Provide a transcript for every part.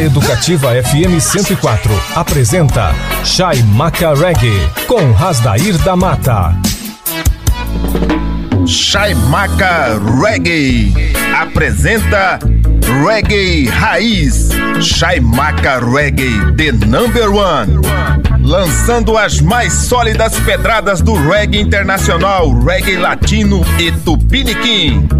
A Educativa FM 104 apresenta Chaimaca Reggae com Rasdair da Mata. Chaimaca Reggae apresenta Reggae Raiz. Chaimaca Reggae, the number one. Lançando as mais sólidas pedradas do reggae internacional, reggae latino e tupiniquim.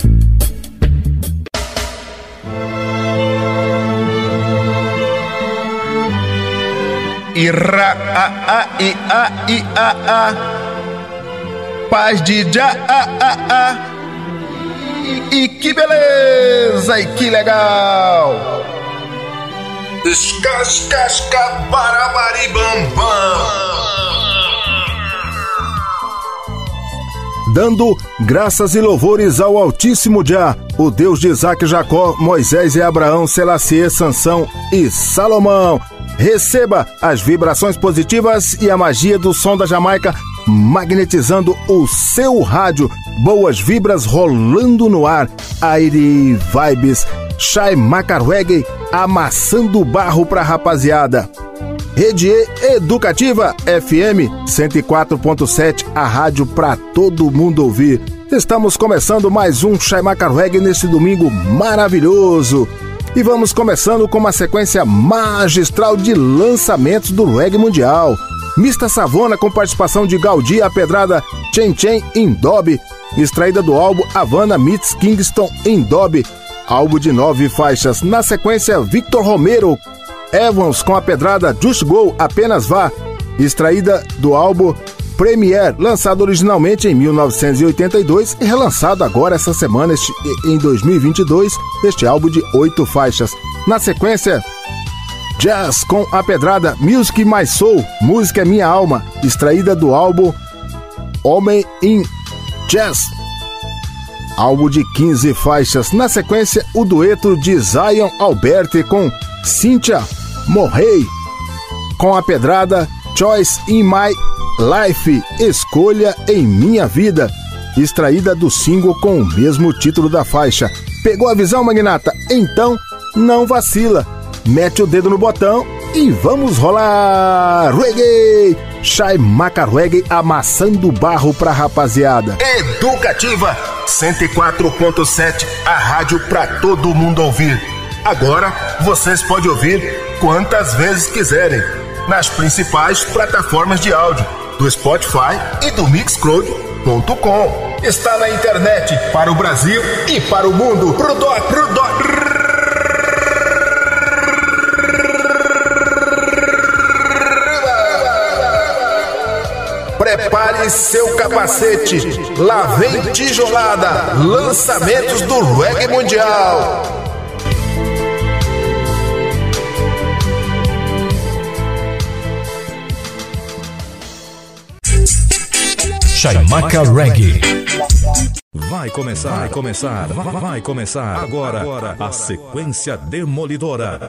Ira a a i a i a a Paz de já a a a E que beleza e que legal! Escascasca barabaribambam. Dando graças e louvores ao Altíssimo Jah, o Deus de Isaac, Jacó, Moisés e Abraão, Selacie, Sansão e Salomão. Receba as vibrações positivas e a magia do som da Jamaica magnetizando o seu rádio. Boas vibras rolando no ar. Aire Vibes. Shai Macarweg amassando barro pra rapaziada. Rede Educativa FM 104.7, a rádio pra todo mundo ouvir. Estamos começando mais um Shai Macarweg nesse domingo maravilhoso. E vamos começando com uma sequência magistral de lançamentos do reggae mundial. Mista Savona com participação de Gaudi, a pedrada Chen Chen Indob, extraída do álbum Havana Meets Kingston Indob, álbum de nove faixas. Na sequência, Victor Romero, Evans com a pedrada Just Go, Apenas Vá, extraída do álbum Premiere, lançado originalmente em 1982 e relançado agora essa semana, este, em 2022, este álbum de oito faixas. Na sequência, Jazz com a pedrada Music My Soul, Música é Minha Alma, extraída do álbum Homem in Jazz, álbum de 15 faixas. Na sequência, o dueto de Zion Alberti com Cynthia Morrey, com a pedrada Choice in My Life, Escolha em Minha Vida, extraída do single com o mesmo título da faixa. Pegou a visão, magnata? Então não vacila. Mete o dedo no botão e vamos rolar! Reggae! Shai Maca Reggae amassando barro pra rapaziada. Educativa 104.7, a rádio pra todo mundo ouvir. Agora vocês podem ouvir quantas vezes quiserem nas principais plataformas de áudio do Spotify e do Mixcloud.com. Está na internet para o Brasil e para o mundo. Pro dó, pro dó. Prepare seu capacete. Lá vem tijolada. Lançamentos do reggae mundial. Chaimaca Reggae. Vai começar, vai começar, vai, vai começar agora, agora a sequência demolidora.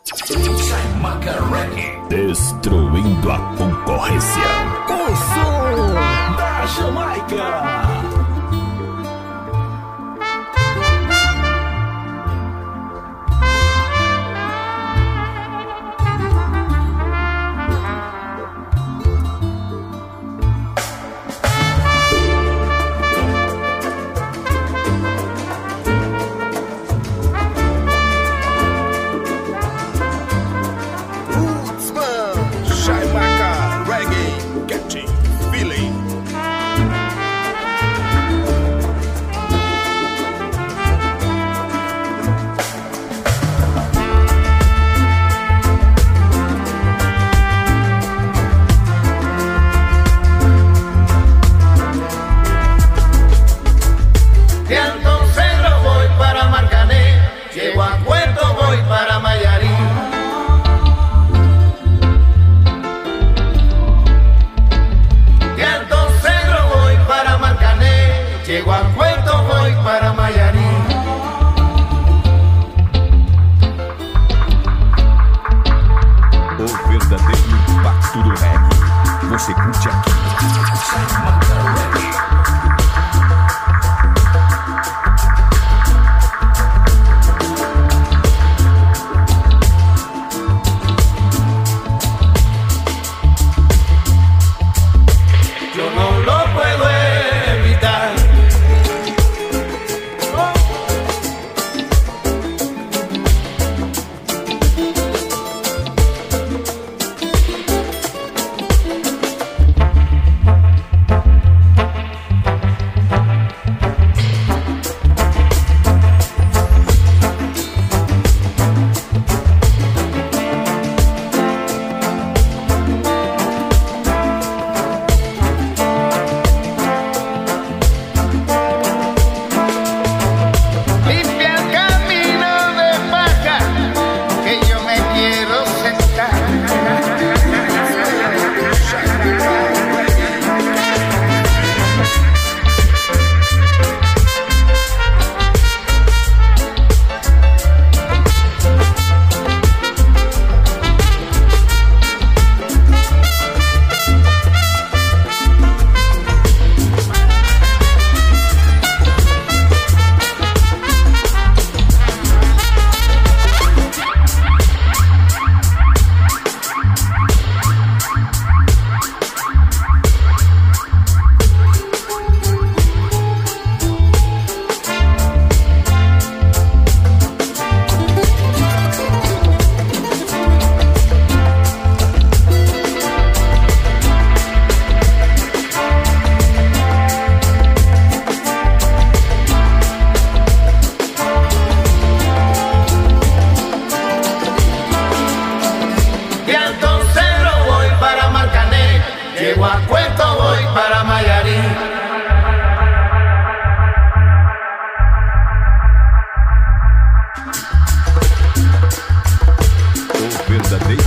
Destruindo a concorrência. O som da Jamaica.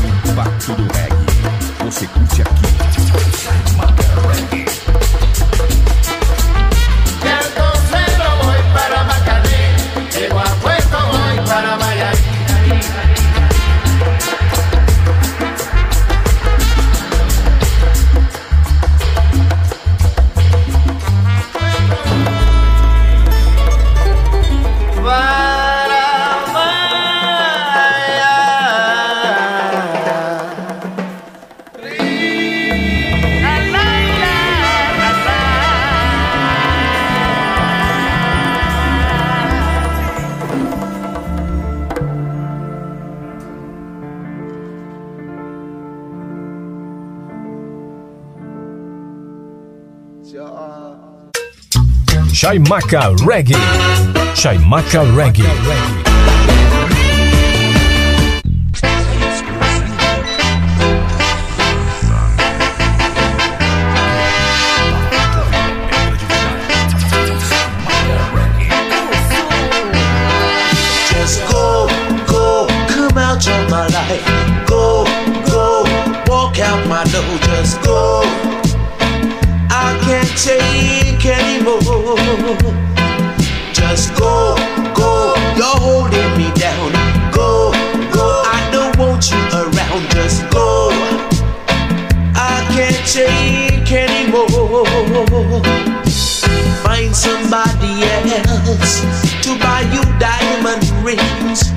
Impacto do reggae. Você curte aqui. De Chaimaca Reggae. Chaimaca Reggae. Just go, go, come out of my life. Go, go, walk out my door. Just go. I can't anymore. Just go, go, you're holding me down. Go, go, I don't want you around. Just go. I can't take anymore. Find somebody else to buy you diamond rings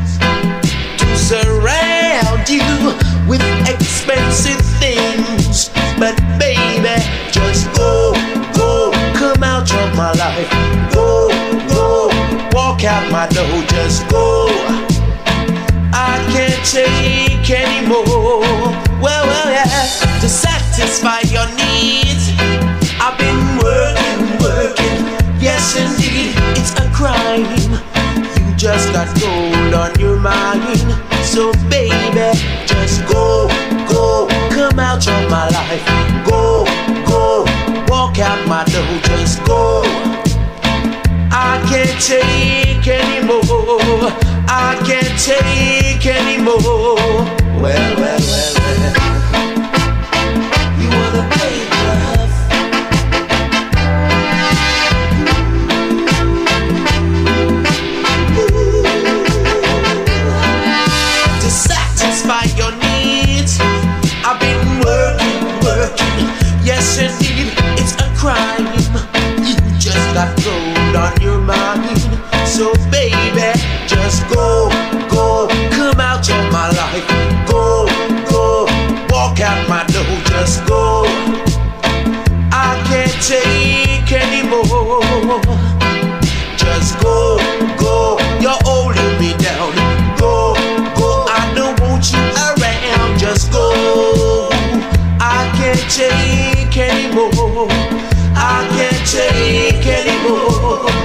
to surround you with expensive things. But baby, just go, come out of my life. Go, go, walk out my door. Just go. I can't take anymore. Well, well, yeah, to satisfy your needs. I've been working, working. Yes, indeed, it's a crime. You just got gold on your mind. So, baby, just go, go, come out of my life. Go, out my door. Just go. I can't take anymore. I can't take anymore. Well, well, well, well. So baby, just go, go, come out of my life. Go, go, walk out my door. Just go. I can't take anymore. Just go, go. You're holding me down. Go, go. I don't want you around. Just go. I can't take anymore. I can't take anymore.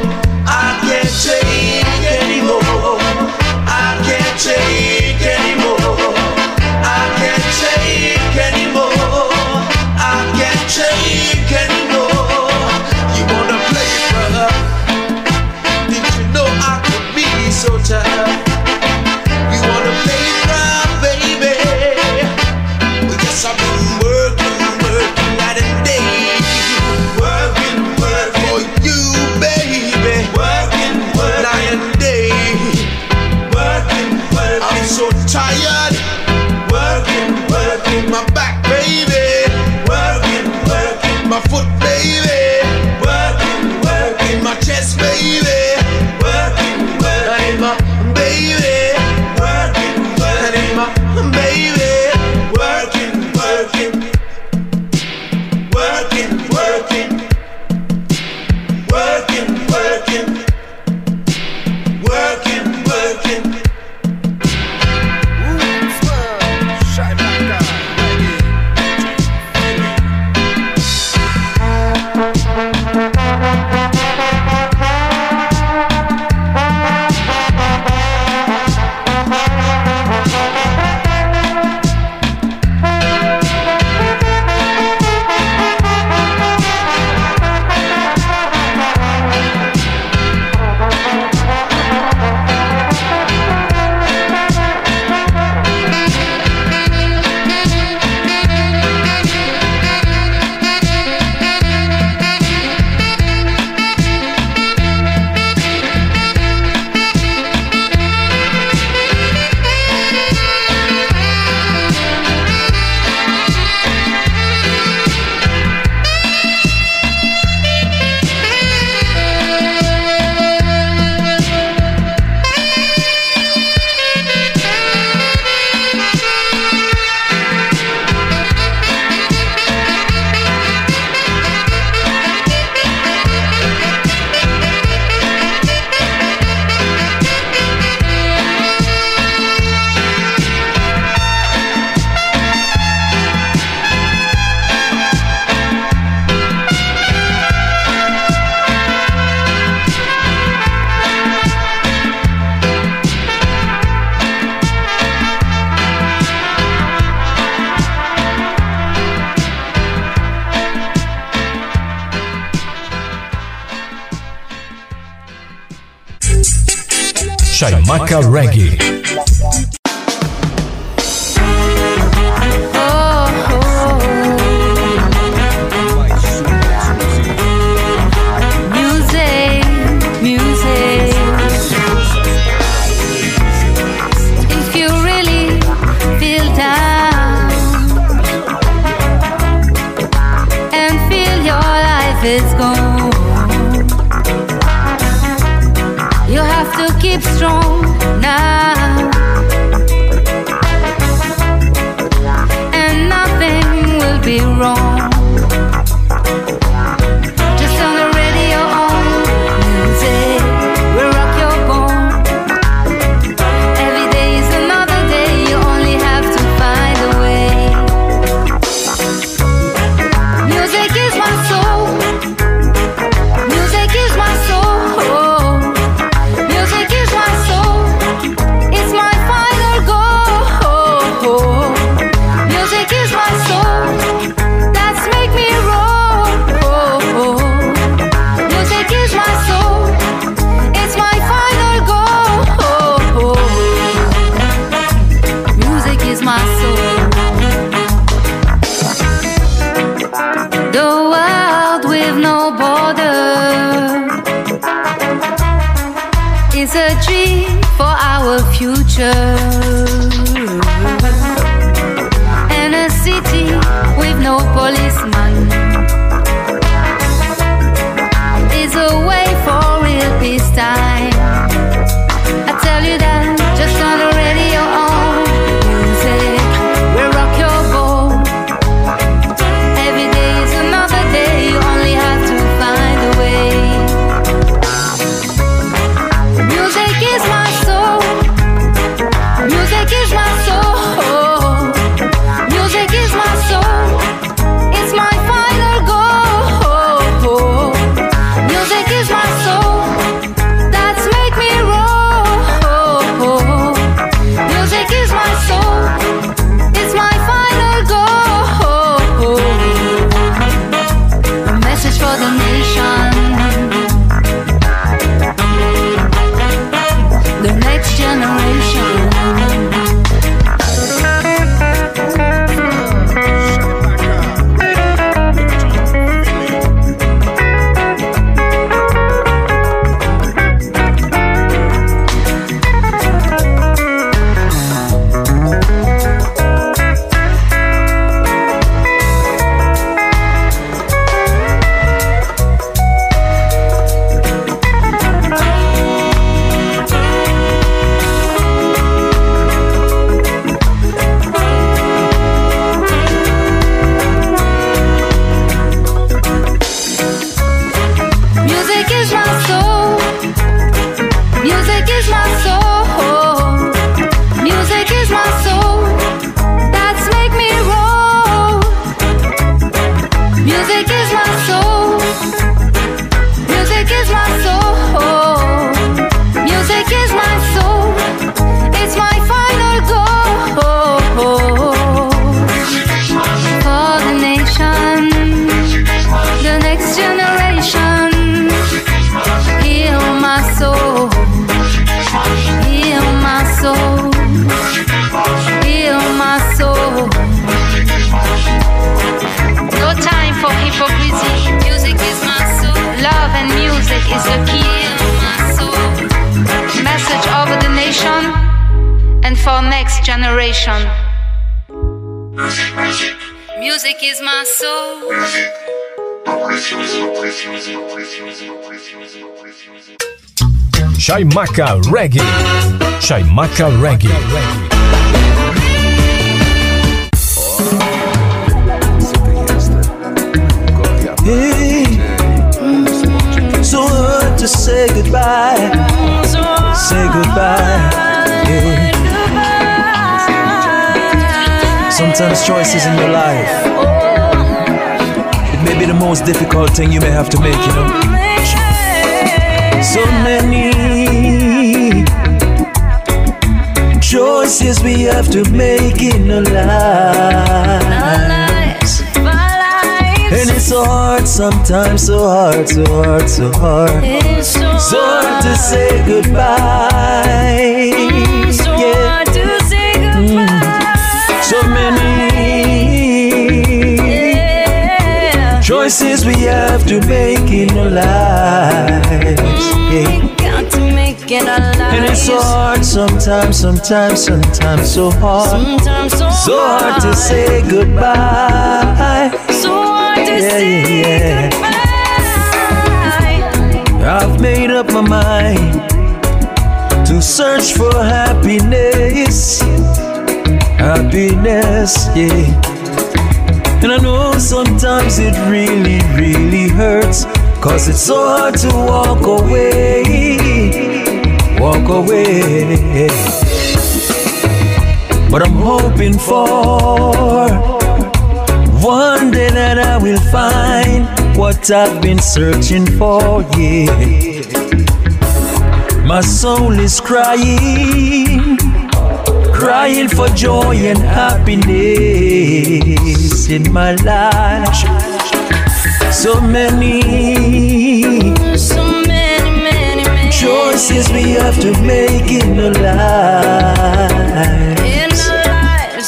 Reggae. Chaimaca Reggae. Chaimaca Reggae. So hard to say goodbye. Say goodbye. Yeah. Sometimes choices in your life, it may be the most difficult thing you may have to make, you know. So many choices we have to make in our lives. And it's so hard sometimes, so hard, so hard, so hard. It's So hard to say goodbye. Yeah. So many choices we have to make in our lives. Yeah. And it's so hard sometimes, sometimes, sometimes so hard. So hard to say goodbye. So hard to yeah, yeah, yeah. I've made up my mind to search for happiness. Happiness, yeah. And I know sometimes it really, really hurts. Cause it's so hard to walk away. Walk away. But I'm hoping for one day that I will find what I've been searching for, yeah. My soul is crying, crying for joy and happiness in my life. So many choices we have to make in our lives.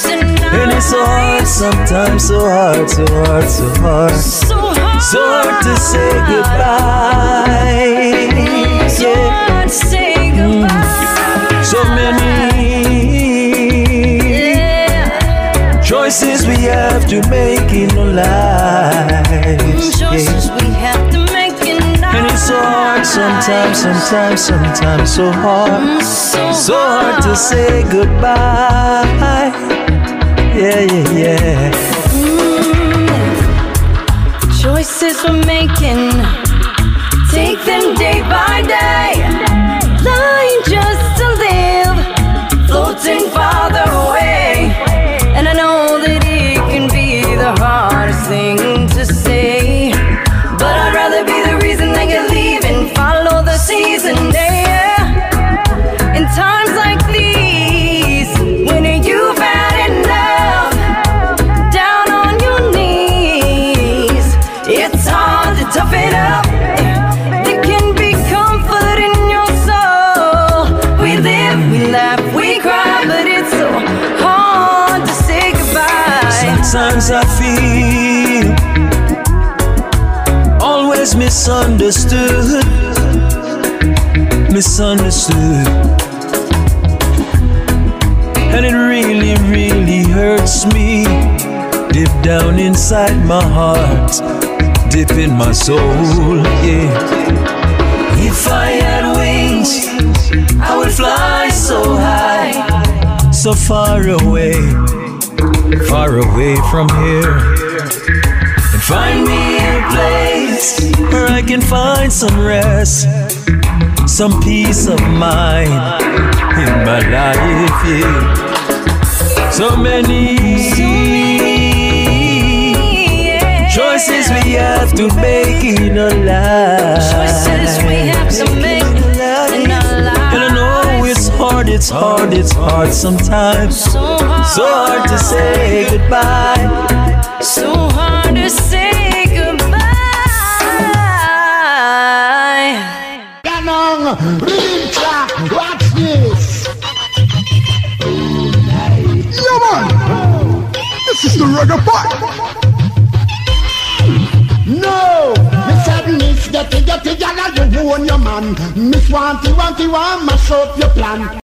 And it's so hard sometimes, so hard, so hard, so hard. So hard so hard to say goodbye. Yeah. So many choices we have to make in our lives. Yeah. Hard sometimes, sometimes, sometimes so hard. So hard to say goodbye. Yeah, yeah, yeah. Choices we're making, take them day by day. Sometimes I feel always misunderstood. Misunderstood. And it really, really hurts me. Deep down inside my heart, deep in my soul, yeah. If I had wings, I would fly so high, so far away, far away from here and find me a place where I can find some rest, some peace of mind in my life. Yeah. So many choices we have to make in our life. Choices we have to make it's hard, it's hard, sometimes. So hard, So hard to say goodbye. so hard to say goodbye. Canon, Rincha, watch this. Yeah, man. This is the reggae part. No, Miss Sadness, get it, get it, y'all, you own your man. Miss Wanty, Wanty, want mash up your plan.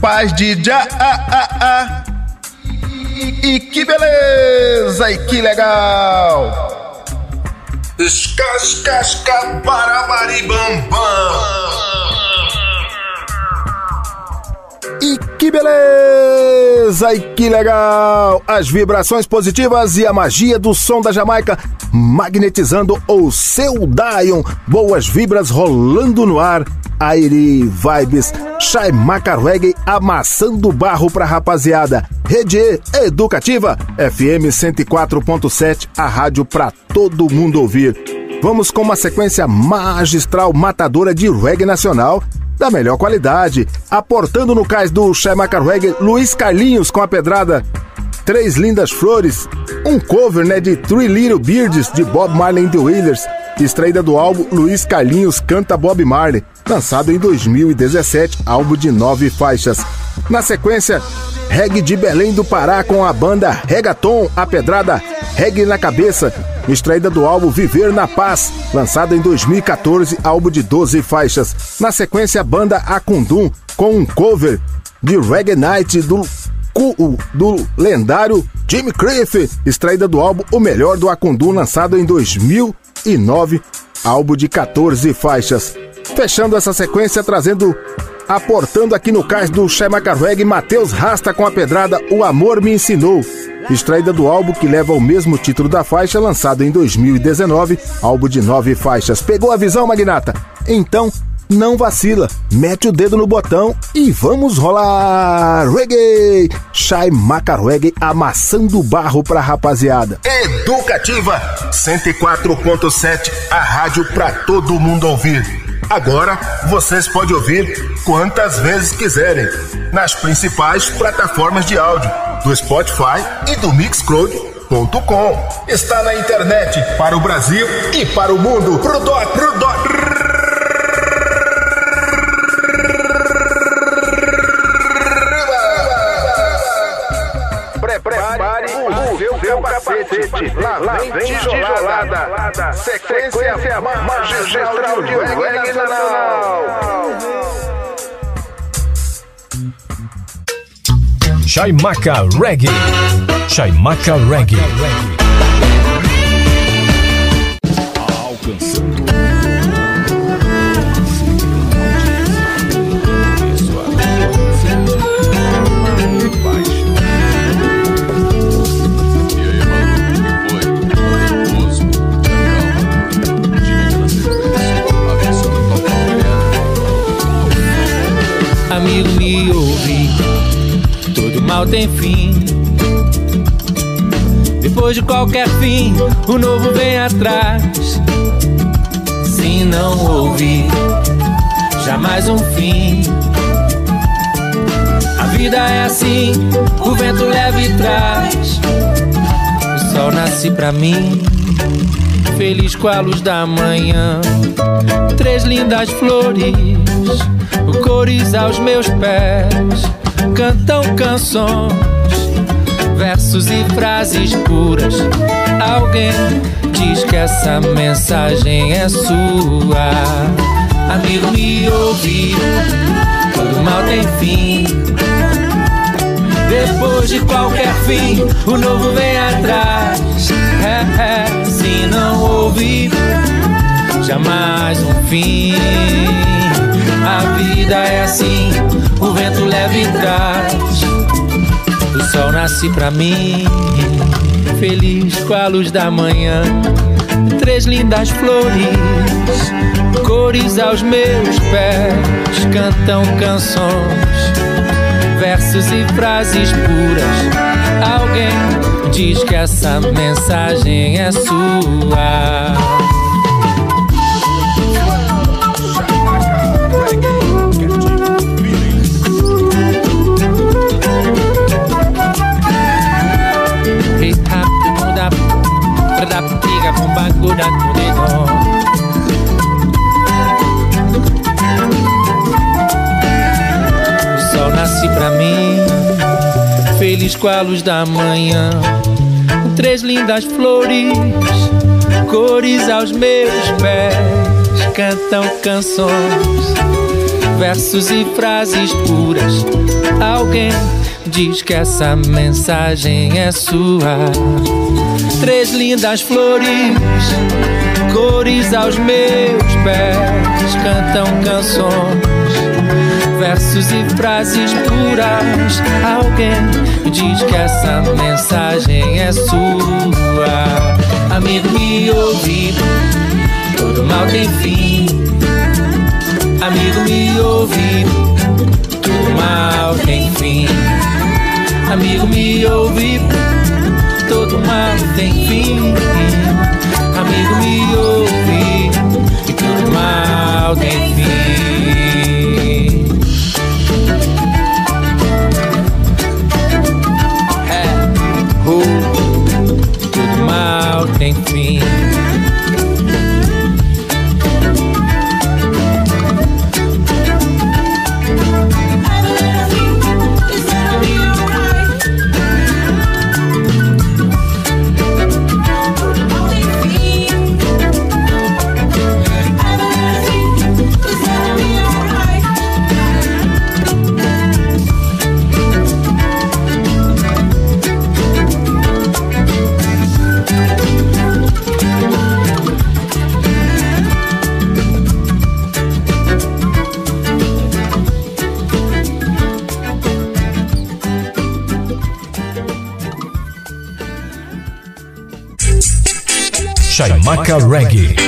Paz de já. E, e que beleza e que legal. Escascasca para maribambam. E que beleza! E que legal! As vibrações positivas e a magia do som da Jamaica magnetizando o seu Dion. Boas vibras rolando no ar. Airi Vibes, Shai Reggae amassando barro pra rapaziada. Rede Educativa, FM 104.7, a rádio pra todo mundo ouvir. Vamos com uma sequência magistral matadora de reggae nacional da melhor qualidade, aportando no cais do Shaimaka Reggae Luiz Carlinhos com a pedrada. Três Lindas Flores, um cover né, de Three Little Beards de Bob Marley and the Wailers, extraída do álbum Luiz Carlinhos Canta Bob Marley, lançado em 2017, álbum de nove faixas. Na sequência, Reggae de Belém do Pará com a banda Regaton, a pedrada Reggae na Cabeça, extraída do álbum Viver na Paz, lançado em 2014, álbum de 12 faixas. Na sequência, a banda Acundum com um cover de Reggae Night do, do lendário Jimmy Cliff, extraída do álbum O Melhor do Acundum, lançado em 2009, álbum de 14 faixas. Fechando essa sequência, trazendo aportando aqui no cais do Shema Carweg, Matheus Rasta com a pedrada O Amor Me Ensinou, extraída do álbum que leva o mesmo título da faixa, lançado em 2019, álbum de nove faixas. Pegou a visão, Magnata? Então, não vacila, mete o dedo no botão e vamos rolar reggae! Shai Maca Reggae amassando barro pra rapaziada. Educativa 104.7, a rádio pra todo mundo ouvir. Agora vocês podem ouvir quantas vezes quiserem nas principais plataformas de áudio do Spotify e do Mixcloud.com. Está na internet para o Brasil e para o mundo. Pro doc, pro doc. Capacete. Lá, lá vem tijolada. Sequência magistral de reggae nacional. Chaimaca Reggae. Chaimaca Reggae. Alcançando Amigo, me ouvi. Todo mal tem fim. Depois de qualquer fim, o novo vem atrás. Se não ouvir, jamais um fim. A vida é assim, o vento leva e traz. O sol nasce pra mim, feliz com a luz da manhã. Três lindas flores, cores aos meus pés, cantam canções, versos e frases puras. Alguém diz que essa mensagem é sua. Amigo, me ouvi, todo mal tem fim. Depois de qualquer fim, o novo vem atrás. É, é, se não ouvir, jamais um fim. A vida é assim, o vento leva e traz. O sol nasce pra mim, feliz com a luz da manhã. Três lindas flores, cores aos meus pés, cantam canções, versos e frases puras. Alguém diz que essa mensagem é sua. Radapikiga fumbangu na tuneno O sol nasce pra mim Feliz com a luz da manhã. Três lindas flores Cores aos meus pés Cantam canções Versos e frases puras. Alguém diz que essa mensagem é sua. Três lindas flores, cores aos meus pés, cantam canções, versos e frases puras. Alguém diz que essa mensagem é sua. Amigo, me ouve, todo mal tem fim. Amigo, me ouve, tudo mal tem fim. Amigo, me ouve, todo mal tem fim. Amigo, me ouve, todo mal tem fim. A Reggae.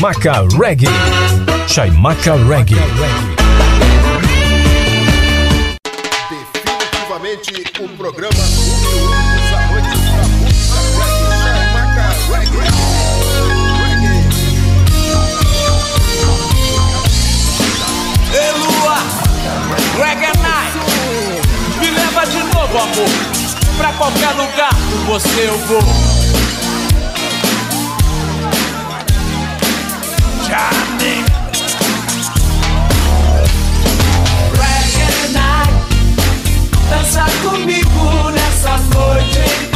Chaimaca Reggae. Chaimaca Reggae. Definitivamente o programa Ei Lua, Reggae Night, me leva de novo amor, pra qualquer lugar você eu vou. dream.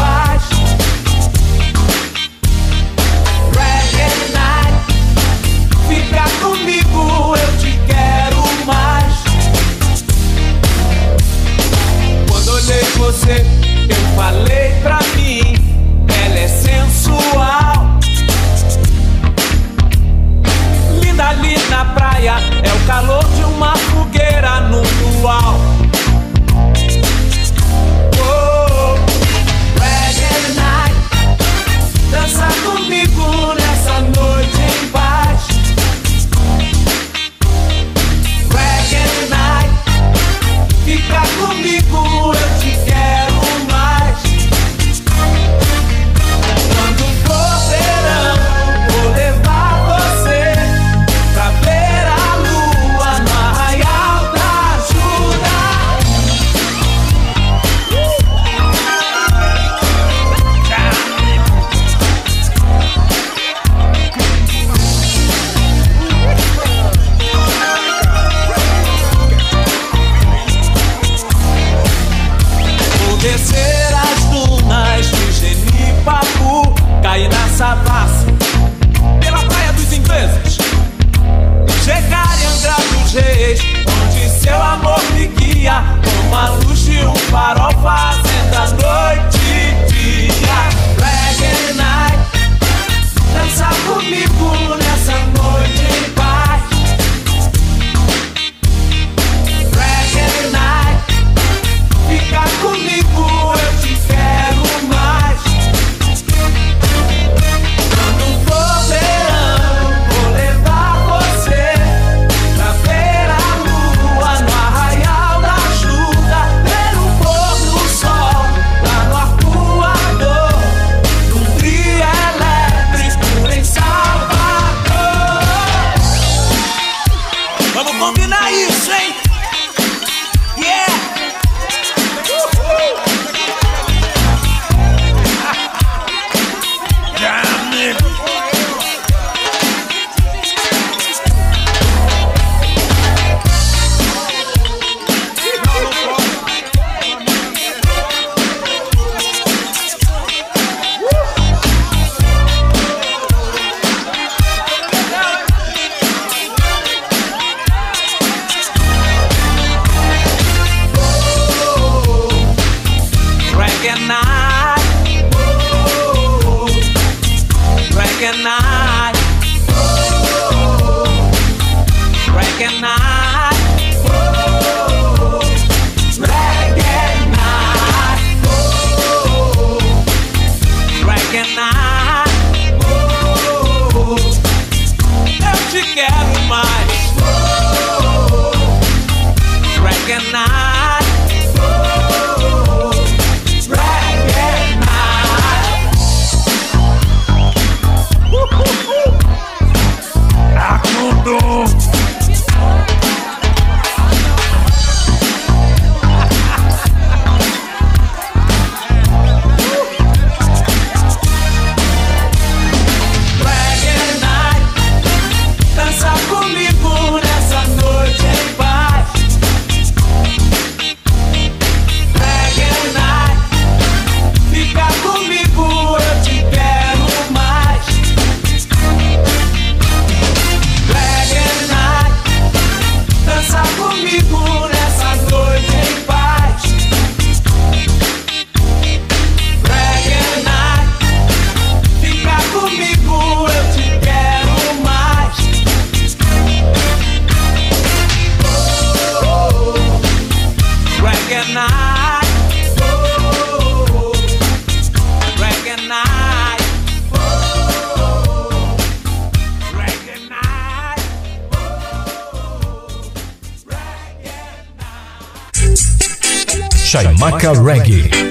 Maca Reggae.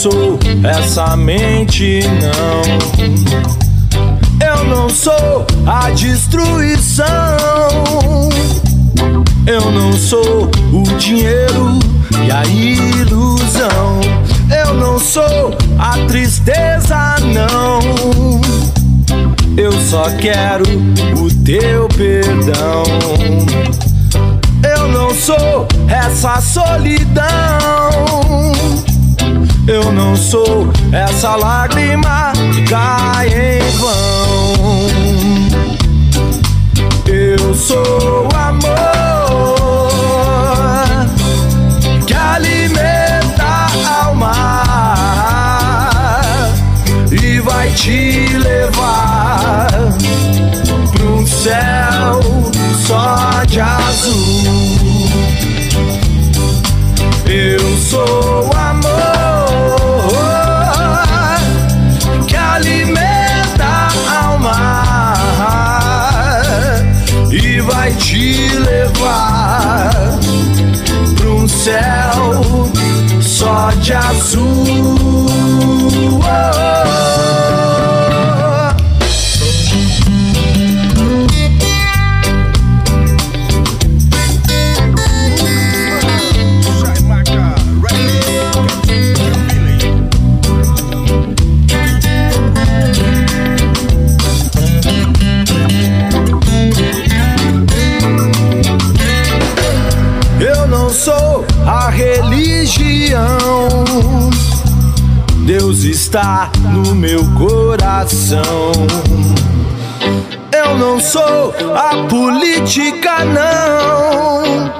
Sou essa mente, não. Eu não sou a destruição. Eu não sou o dinheiro e a ilusão. Eu não sou a tristeza, não. Eu só quero o teu perdão. Eu não sou essa solidão. Eu não sou essa lágrima que cai em vão. Eu sou amor que alimenta a alma e vai te levar pra um céu só de azul. Céu só de azul. Coração. Eu não sou a política, não.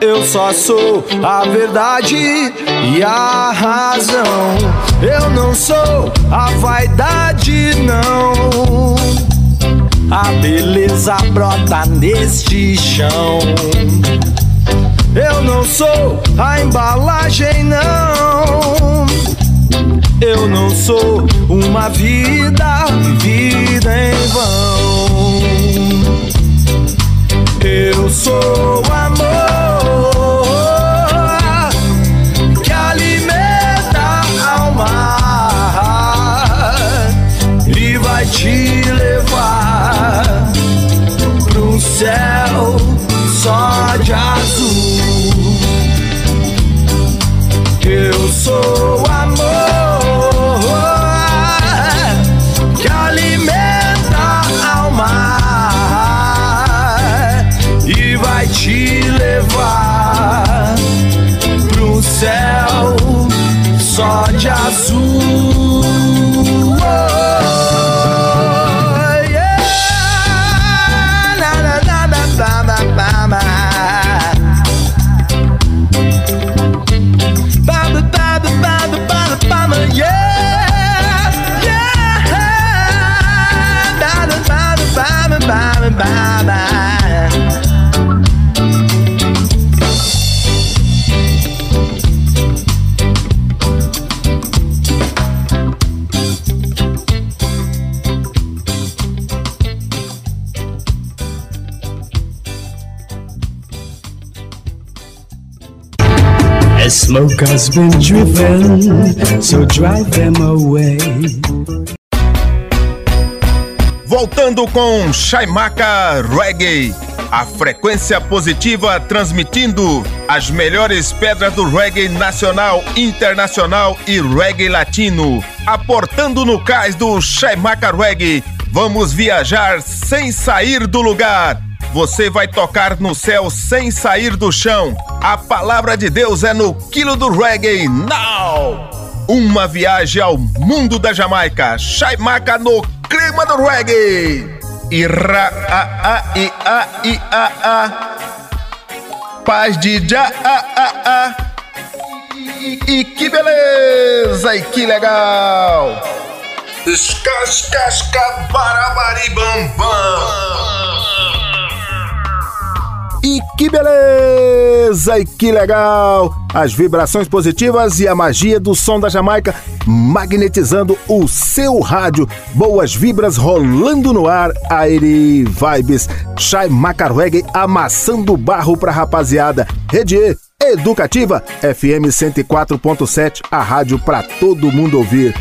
Eu só sou a verdade e a razão. Eu não sou a vaidade, não. A beleza brota neste chão. Eu não sou a embalagem, não. Eu não sou uma vida vivida em vão. Eu sou amor que alimenta a alma been driven, so drive them away. Voltando com Chaimaca Reggae, a frequência positiva transmitindo as melhores pedras do reggae nacional, internacional e reggae latino. Aportando no cais do Chaimaca Reggae, vamos viajar sem sair do lugar. Você vai tocar no céu sem sair do chão. A palavra de Deus é no quilo do reggae now. Uma viagem ao mundo da Jamaica. Chaimaca no clima do reggae. Ira a a i a i a a. Paz de já a a a. E que beleza! E que legal! Escascasca barabaribambam. E que beleza! E que legal! As vibrações positivas e a magia do som da Jamaica magnetizando o seu rádio. Boas vibras rolando no ar. Aire Vibes. Shai Macarweg amassando barro pra rapaziada. Rede E, Educativa, FM 104.7, a rádio pra todo mundo ouvir.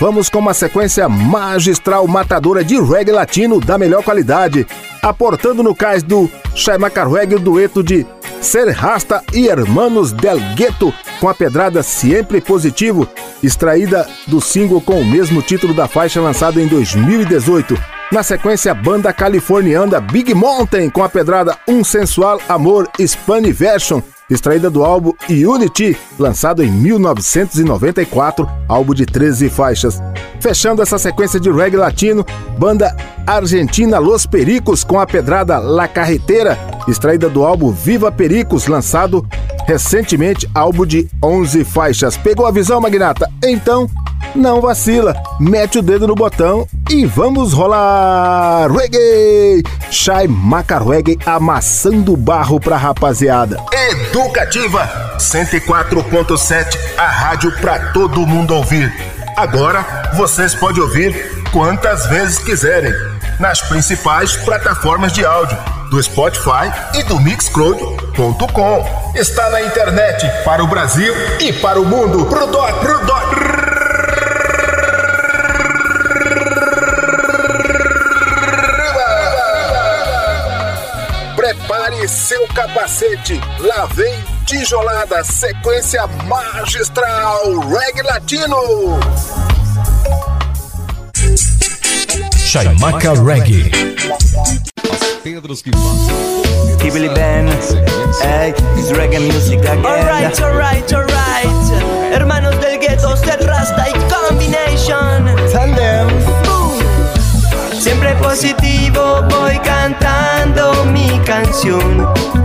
Vamos com uma sequência magistral matadora de reggae latino da melhor qualidade, aportando no cais do Shaimakarweg o dueto de Ser Rasta e Hermanos del Gueto com a pedrada Sempre Positivo, extraída do single com o mesmo título da faixa lançada em 2018. Na sequência, a banda californiana Big Mountain com a pedrada Um Sensual Amor Spanish Version, extraída do álbum Unity, lançado em 1994, álbum de 13 faixas. Fechando essa sequência de reggae latino, banda argentina Los Pericos com a pedrada La Carretera, extraída do álbum Viva Pericos, lançado recentemente, álbum de 11 faixas. Pegou a visão, Magnata? Então, não vacila, mete o dedo no botão e vamos rolar reggae! Shai Macarreggae amassando barro pra rapaziada. Educativa 104.7, a rádio pra todo mundo ouvir. Agora vocês podem ouvir quantas vezes quiserem nas principais plataformas de áudio do Spotify e do Mixcloud.com. Está na internet para o Brasil e para o mundo. Pro dó, pro dó. Seu capacete. Lá vem tijolada, sequência magistral, reggae latino. Chaimaca Reggae. Que passam. Kibili Ben, hey, it's reggae music again. Alright, alright, alright. Hermanos del gueto, ser rasta y combination. Tandem. Siempre positivo voy cantando mi canción.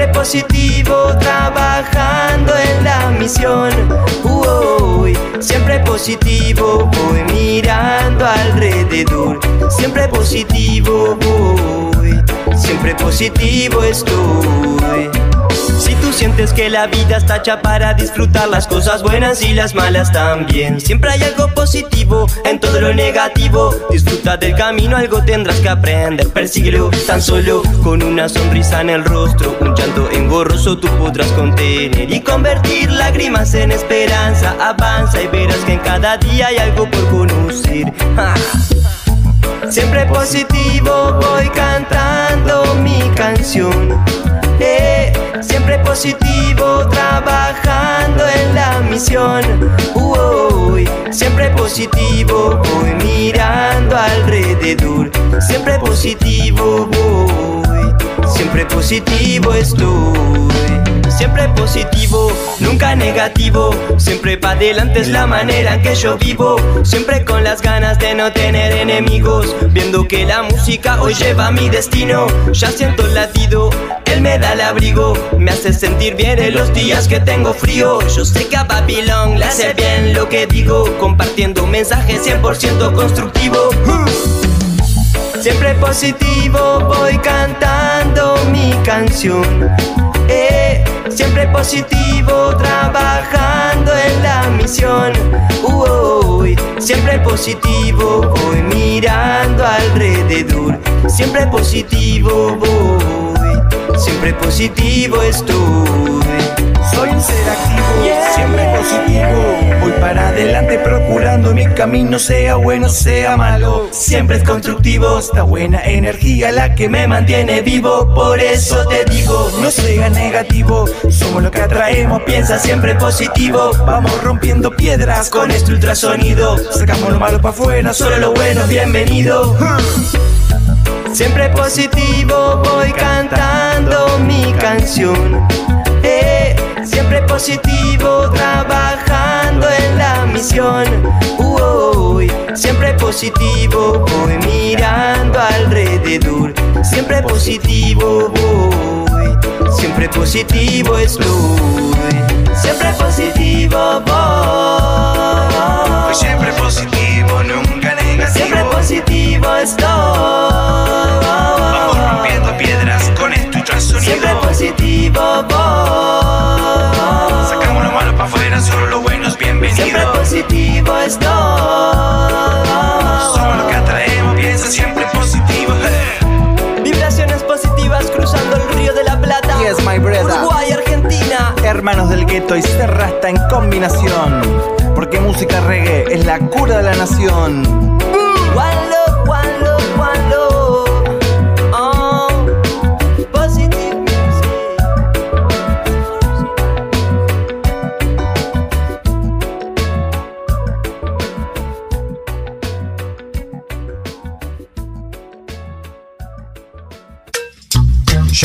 Siempre positivo trabajando en la misión. Uy, siempre positivo voy mirando alrededor. Siempre positivo voy. Siempre positivo estoy. Sientes que la vida está hecha para disfrutar las cosas buenas y las malas también. Siempre hay algo positivo en todo lo negativo. Disfruta del camino, algo tendrás que aprender. Persíguelo tan solo con una sonrisa en el rostro. Un llanto engorroso tú podrás contener y convertir lágrimas en esperanza. Avanza y verás que en cada día hay algo por conocer. Siempre positivo voy cantando mi canción. Eh, siempre positivo trabajando en la misión. Uy, siempre positivo voy mirando alrededor. Siempre positivo voy. Siempre positivo estoy. Siempre positivo, nunca negativo. Siempre para adelante es la manera en que yo vivo. Siempre con las ganas de no tener enemigos. Viendo que la música hoy lleva mi destino. Ya siento el latido, él me da el abrigo. Me hace sentir bien en los días que tengo frío. Yo sé que a Babylon le hace bien lo que digo. Compartiendo un mensaje 100% constructivo. Siempre positivo voy cantando mi canción. Eh, siempre positivo trabajando en la misión. Uy, siempre positivo voy mirando alrededor. Siempre positivo voy. Siempre positivo estoy. Soy un ser activo, siempre positivo. Voy para adelante procurando mi camino, sea bueno, sea malo. Siempre es constructivo, esta buena energía la que me mantiene vivo. Por eso te digo, no sea negativo. Somos lo que atraemos, piensa siempre positivo. Vamos rompiendo piedras con este ultrasonido. Sacamos lo malo para afuera, solo lo bueno, bienvenido. Siempre positivo voy cantando mi canción. Eh, siempre positivo trabajando en la misión. Uy, siempre positivo voy mirando alrededor. Siempre positivo voy. Siempre positivo estoy. Siempre positivo voy. Siempre positivo, nunca negativo. Siempre positivo estoy. siempre positivo voy. Sacamos la mano para afuera, solo lo bueno es bienvenido. Siempre positivo estoy. Somos lo que atraemos, piensa siempre positivo. Eh. Vibraciones positivas cruzando el río de la Plata. Yes, my brother. Uruguay, Argentina. Hermanos del gueto y Serrasta en combinación. Porque música reggae es la cura de la nación. Mm.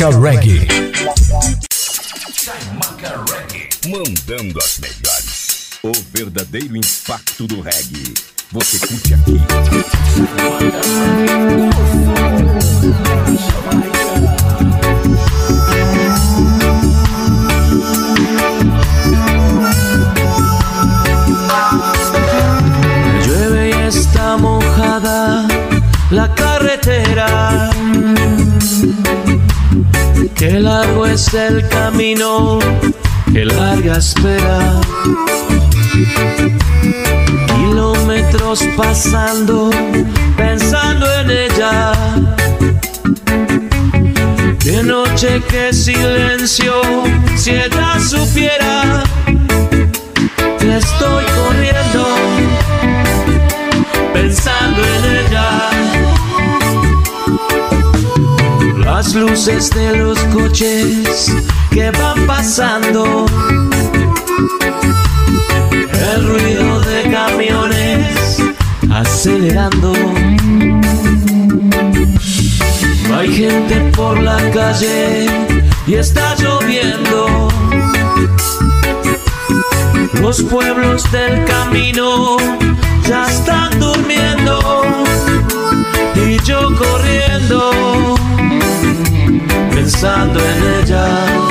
Jamaica Reggae. Jamaica Reggae, mandando as melhores. O verdadeiro impacto do reggae. Você curte aqui. Espera. Kilómetros pasando, pensando en ella. De noche qué silencio, si ella supiera que estoy corriendo, pensando en ella. Las luces de los coches que van pasando. Acelerando. Hay gente por la calle y está lloviendo. Los pueblos del camino ya están durmiendo y yo corriendo pensando en ella.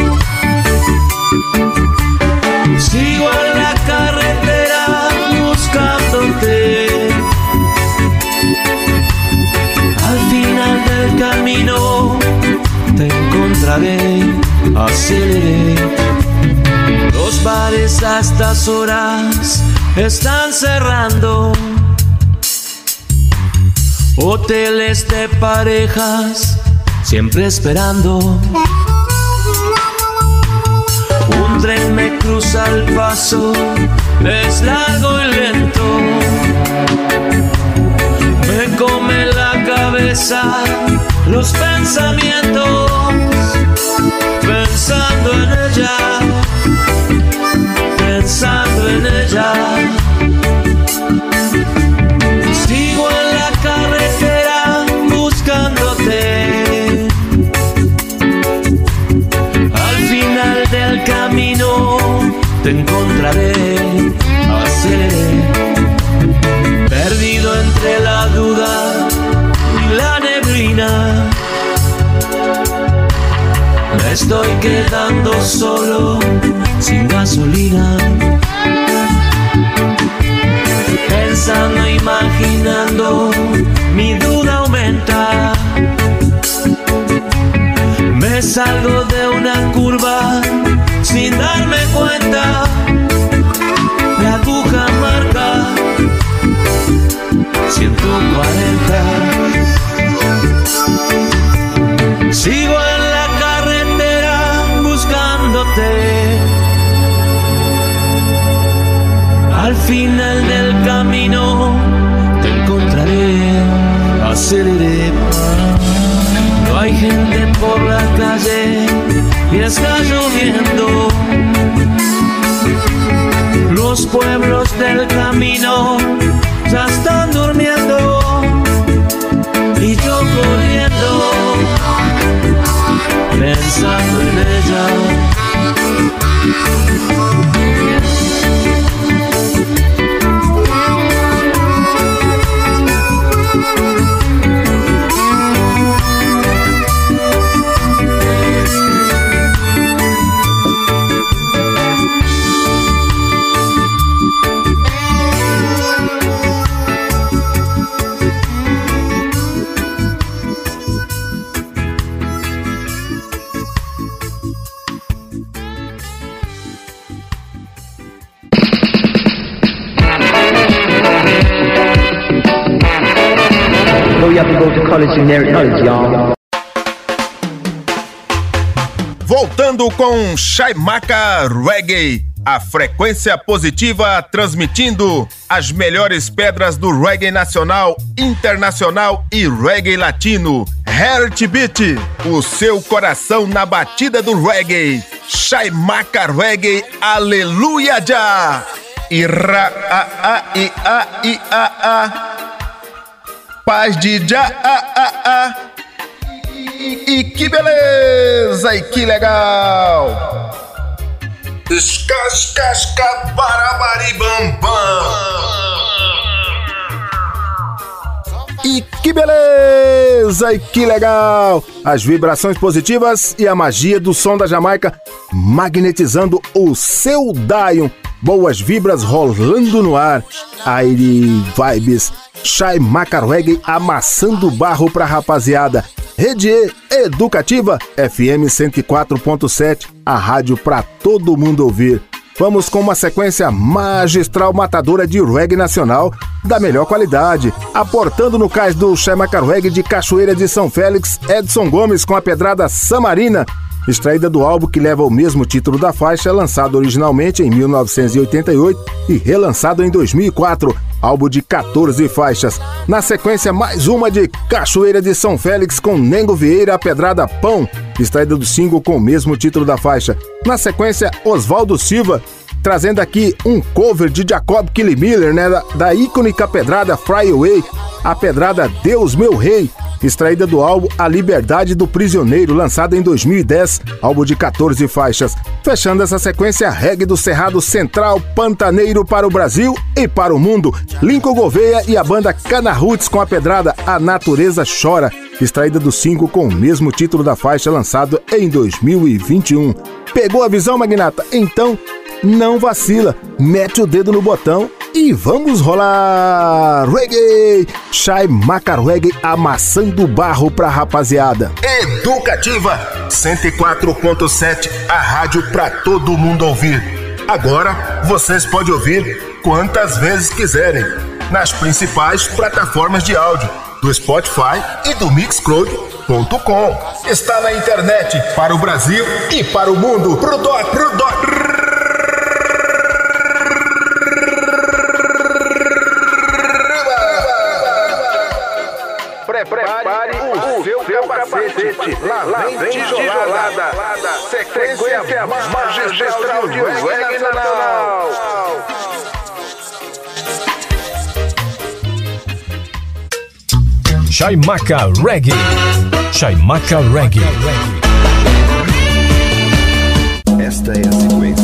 Aceleré. Los bares a estas horas están cerrando. Hoteles de parejas siempre esperando. Un tren me cruza el paso, es largo y lento. Los pensamientos, pensando en ella, pensando en ella. Sigo en la carretera buscándote. Al final del camino te encontraré, Me estoy quedando solo, sin gasolina. Pensando, imaginando, mi duda aumenta. Me salgo de una curva sin darme cuenta. Al final del camino te encontraré, aceleré. No hay gente por la calle y está lloviendo. Los pueblos del camino ya están durmiendo y yo corriendo pensando en ella. Y'all. Voltando com Shaimaka Reggae, a frequência positiva transmitindo as melhores pedras do reggae nacional, internacional e reggae latino. Heartbeat, o seu coração na batida do reggae. Shaimaka Reggae, aleluia já! Ira a a i a i a a. Paz de já. E, que beleza! E que legal! Escascasca barabaribambam. E que beleza! E que legal! As vibrações positivas e a magia do som da Jamaica magnetizando o seu Dion. Boas vibras rolando no ar. Aire vibes Shai Macarweg amassando barro pra rapaziada. Rede E Educativa, FM 104.7, a rádio pra todo mundo ouvir. Vamos com uma sequência magistral matadora de reggae nacional da melhor qualidade, aportando no cais do Shai Macarweg de Cachoeira de São Félix, Edson Gomes com a pedrada Samarina, extraída do álbum que leva o mesmo título da faixa, lançado originalmente em 1988 e relançado em 2004, álbum de 14 faixas. Na sequência, mais uma de Cachoeira de São Félix com Nengo Vieira, a pedrada Pão, extraída do single com o mesmo título da faixa. Na sequência, Oswaldo Silva, trazendo aqui um cover de Jacob Killimiller, né, da, da icônica pedrada Fly Away, a pedrada Deus Meu Rei, extraída do álbum A Liberdade do Prisioneiro, lançado em 2010, álbum de 14 faixas. Fechando essa sequência, reggae do Cerrado Central Pantaneiro para o Brasil e para o mundo, Lincoln Gouveia e a banda Cana Roots com a pedrada A Natureza Chora, extraída do single com o mesmo título da faixa, lançado em 2021. Pegou a visão, Magnata? Então, não vacila, mete o dedo no botão e vamos rolar reggae! Shai Macarweg amassando barro pra rapaziada. Educativa 104.7, a rádio pra todo mundo ouvir. Agora vocês podem ouvir quantas vezes quiserem nas principais plataformas de áudio do Spotify e do Mixcloud.com. Está na internet para o Brasil e para o mundo. Pro doc, pro doc. Lá, vem tijolada. Sequência magistral de reggae nacional. Chaimaca Reggae. Chaimaca Reggae. Esta é a sequência.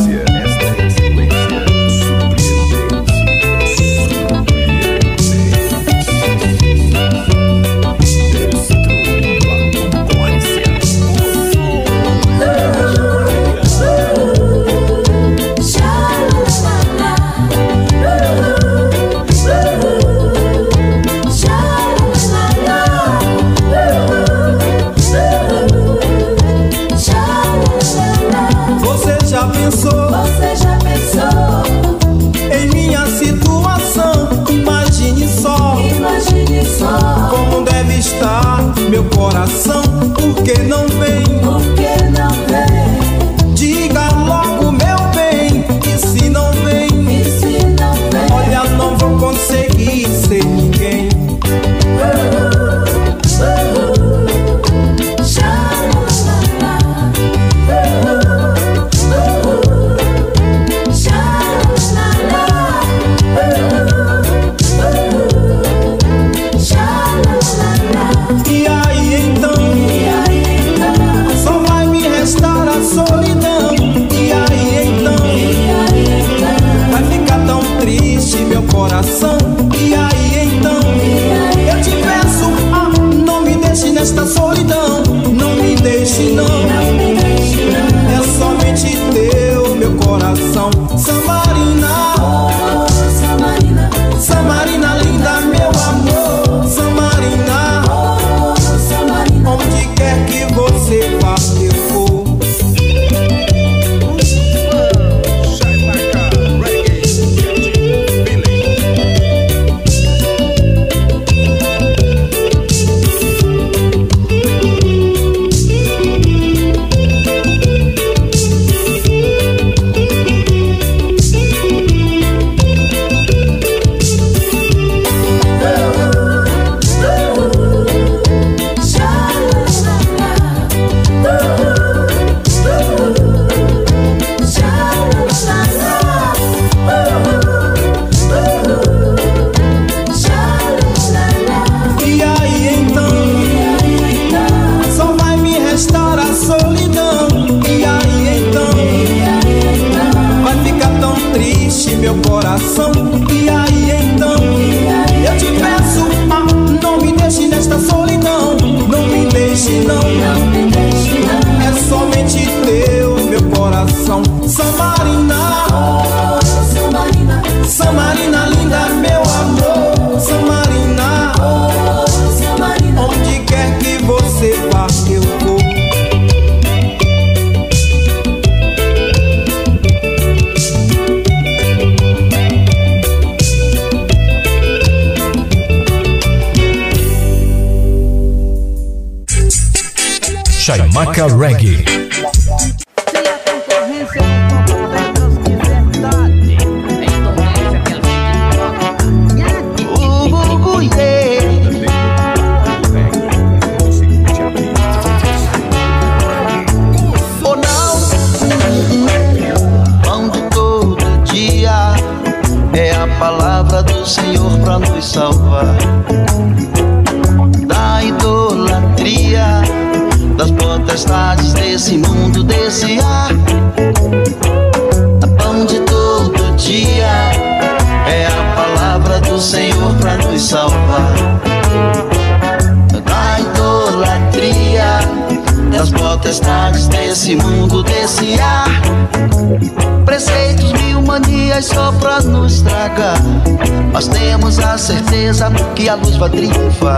Que a luz vai triunfar.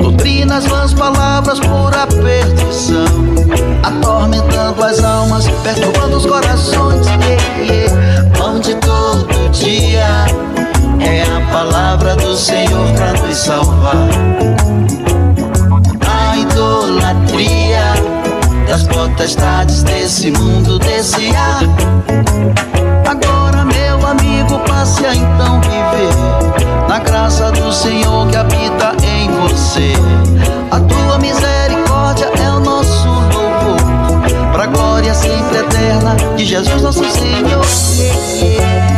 Doutrinas, vãs palavras, pura perdição. Atormentando as almas, perturbando os corações. Yeah, yeah. Pão de todo dia é a palavra do Senhor pra nos salvar. A idolatria das potestades desse mundo, desse ar. Agora, meu amigo, passe a então viver na graça do Senhor que habita em você. A tua misericórdia é o nosso louvor, pra glória sempre eterna de Jesus nosso Senhor.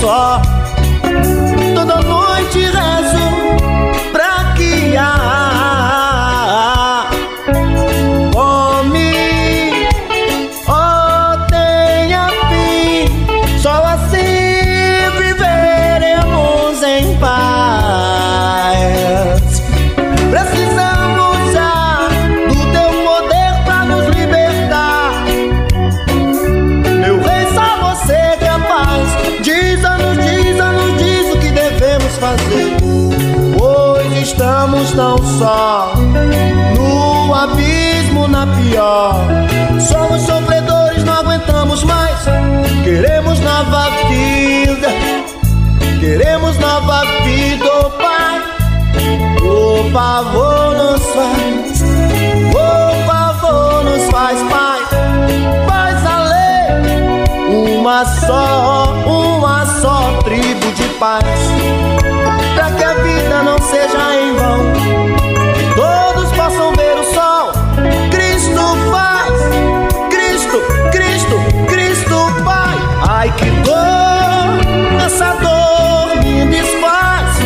Só. Favor, nos faz, por favor, nos faz, Pai. Faz a lei, uma só, uma só tribo de paz. Pra que a vida não seja em vão, todos possam ver o sol. Cristo faz, Cristo, Cristo, Cristo Pai. Ai que dor, essa dor me desfaz.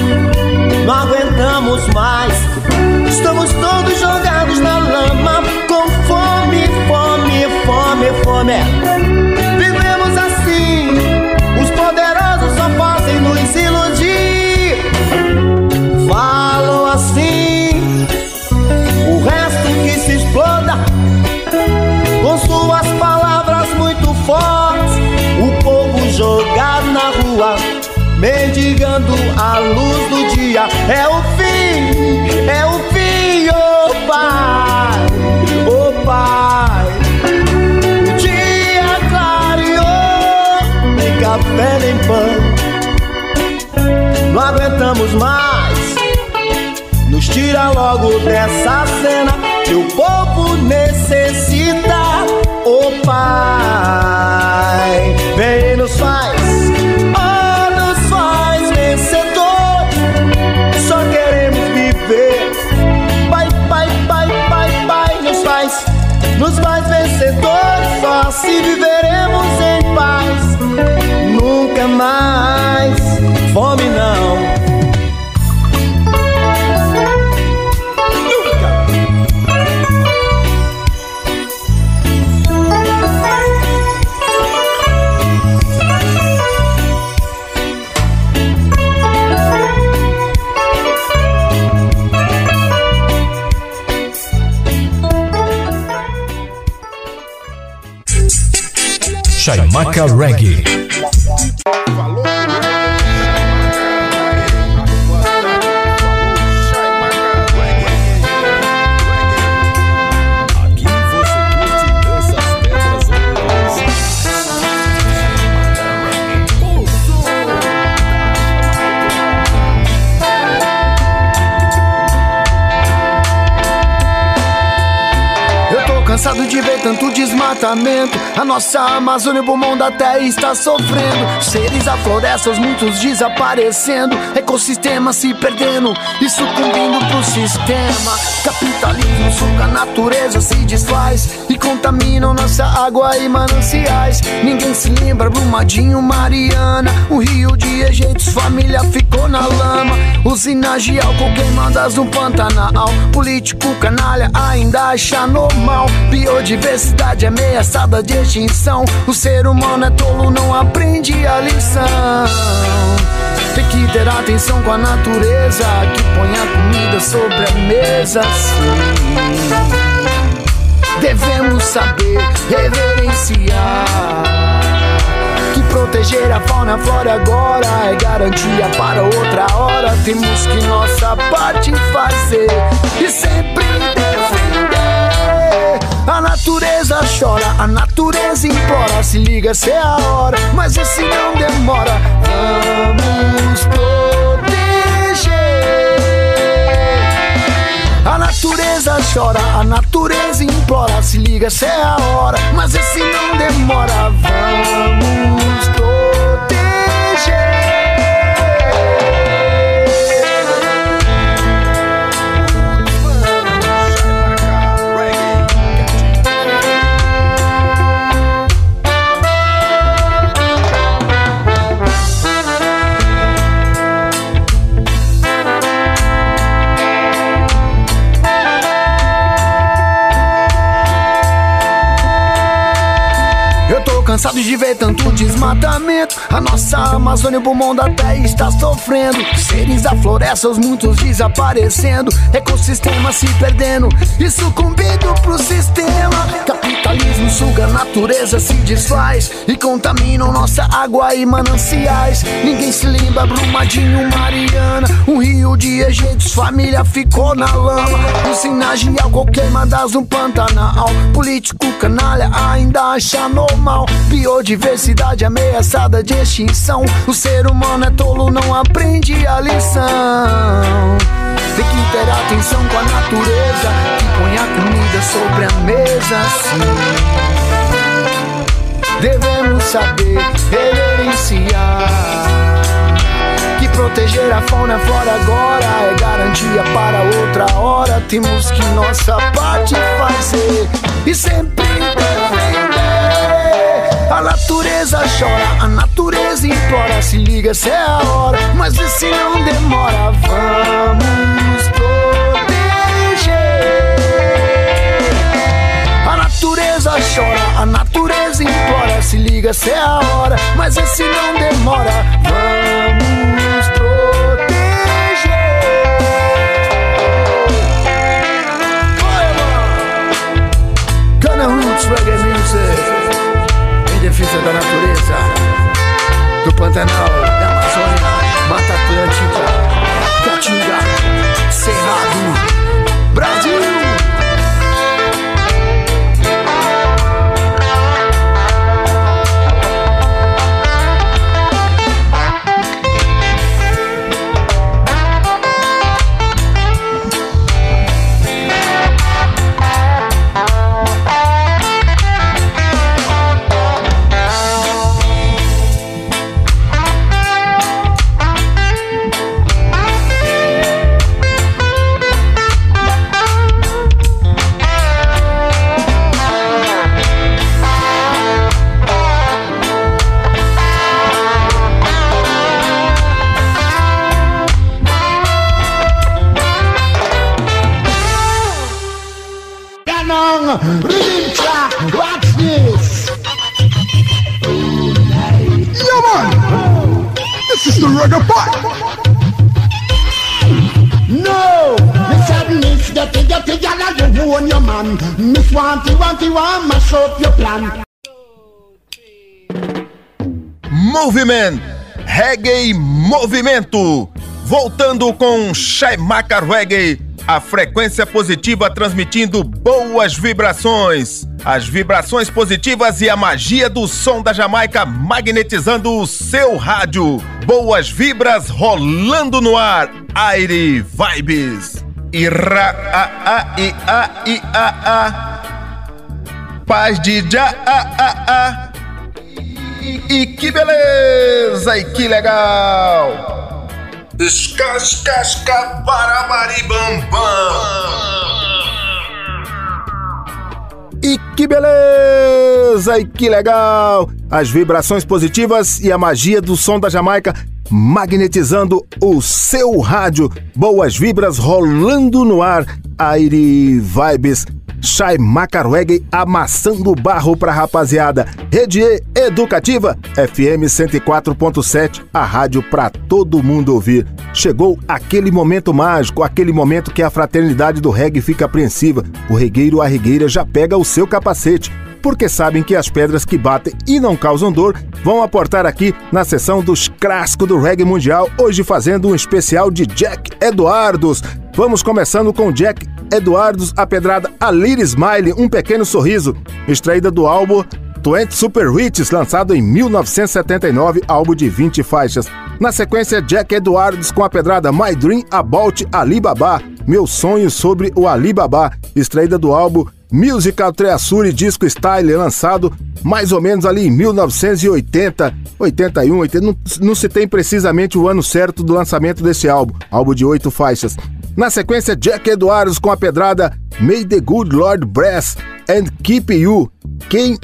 Não aguentamos mais, Vivemos assim, os poderosos só fazem nos iludir. Falam assim, o resto que se exploda, com suas palavras muito fortes, o povo jogado na rua, mendigando a luz do dia. É o nem pão. Não aguentamos mais, nos tira logo dessa cena. Que o povo necessita, oh pai. Vem e nos faz, oh, nos faz vencedores. Só queremos viver. Pai, pai, pai, pai, pai, nos faz, nos faz vencedores. Só assim viveremos mais fome não. Chaimaca Reggae. Tô cansado de ver tanto desmatamento. A nossa Amazônia, o pulmão da terra está sofrendo. Seres da floresta, os muitos desaparecendo. Ecossistema se perdendo e sucumbindo pro sistema. Capitalismo suga a natureza, se desfaz e contamina nossa água e mananciais. Ninguém se lembra, Brumadinho, Mariana. O rio de Egeitos, família ficou na lama. Usina de álcool queimadas no Pantanal. Político canalha ainda acha normal. Biodiversidade ameaçada de extinção. O ser humano é tolo, não aprende a lição. Tem que ter atenção com a natureza que põe a comida sobre a mesa. Sim. Devemos saber reverenciar que proteger a fauna a flora agora é garantia para outra hora. Temos que nossa parte fazer e sempre defender. A natureza chora, a natureza implora. Se liga, essa é a hora, mas esse não demora. Vamos proteger. A natureza chora, a natureza implora. Se liga, essa é a hora, mas esse não demora. Vamos Eu tô cansado de ver tanto desmatamento. A nossa Amazônia, o pulmão da terra está sofrendo. Seres da floresta, os muitos desaparecendo. Ecossistema se perdendo e sucumbindo pro sistema. Capitalismo suga a natureza, se desfaz e contamina nossa água e mananciais. Ninguém se lembra, Brumadinho, Mariana. Um rio de Egeitos, família ficou na lama. Usinas de álcool queimadas no Pantanal. Político canalha ainda acha normal. Biodiversidade ameaçada de extinção. O ser humano é tolo, não aprende a lição. Tem que ter atenção com a natureza que põe a comida sobre a mesa. Sim. Devemos saber reverenciar que proteger a fauna a flora agora é garantia para outra hora. Temos que nossa parte fazer e sempre defender. A natureza chora, a natureza implora. Se liga, essa é a hora, mas esse não demora. Vamos proteger. A natureza chora, a natureza implora. Se liga, essa é a hora, mas esse não demora. Vamos proteger. Roots Reggae Music defesa da natureza Do Pantanal, da Amazônia, Mata Atlântica Caatinga, Cerrado. No, Miss Miss the tigger tigger like you own your man. Miss Wanty Wanty want mash up your plan. Movimento, Reggae Movimento. Voltando com Shaimaka Reggae, a frequência positiva transmitindo boas vibrações. As vibrações positivas e a magia do som da Jamaica magnetizando o seu rádio. Boas vibras rolando no ar. Aire Vibes. Ira a a i a i a a. Paz de já a a a. E, e que beleza! E que legal! Escascasca E que beleza! E que legal! As vibrações positivas e a magia do som da Jamaica magnetizando o seu rádio. Boas vibras rolando no ar. Aire Vibes. Shai Macarweg amassando barro pra rapaziada. Rede E Educativa, FM 104.7, a rádio pra todo mundo ouvir. Chegou aquele momento mágico, aquele momento que a fraternidade do reggae fica apreensiva. O regueiro a regueira já pega o seu capacete porque sabem que as pedras que batem e não causam dor vão aportar aqui na sessão dos clássicos do reggae mundial, hoje fazendo um especial de Jack Eduardos. Vamos começando com Jack Eduardos, a pedrada A Little Smile, Um Pequeno Sorriso, extraída do álbum 20 Super Hits, lançado em 1979, álbum de 20 faixas. Na sequência, Jack Edwards com a pedrada My Dream About Alibaba, Meu Sonho sobre o Alibaba, extraída do álbum Musical Treasure Disco Style, lançado mais ou menos ali em 1980, 81, 80, não, não se tem precisamente o ano certo do lançamento desse álbum, álbum de oito faixas. Na sequência, Jack Edwards com a pedrada May the Good Lord Bless and Keep You. Quem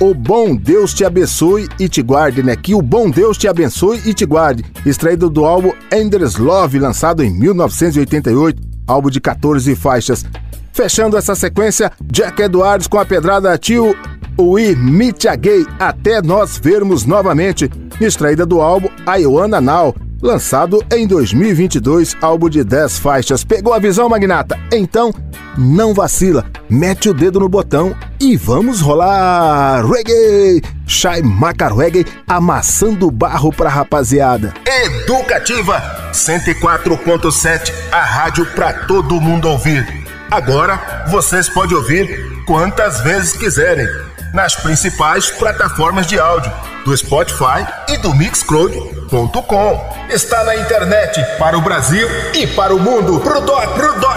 o bom Deus te abençoe e te guarde, né? Que o bom Deus te abençoe e te guarde. Extraído do álbum Endless Love, lançado em 1988, álbum de 14 faixas. Fechando essa sequência, Jack Edwards com a pedrada Tio We Meet Gay, até nós vermos novamente, extraída do álbum I Wanna Now, lançado em 2022, álbum de 10 faixas. Pegou a visão, magnata? Então, não vacila, mete o dedo no botão e vamos rolar reggae! Shai Macar Reggae amassando barro pra rapaziada. Educativa 104.7, a rádio pra todo mundo ouvir. Agora vocês podem ouvir quantas vezes quiserem nas principais plataformas de áudio do Spotify e do Mixcloud.com. Está na internet para o Brasil e para o mundo. Pro dó, pro dó.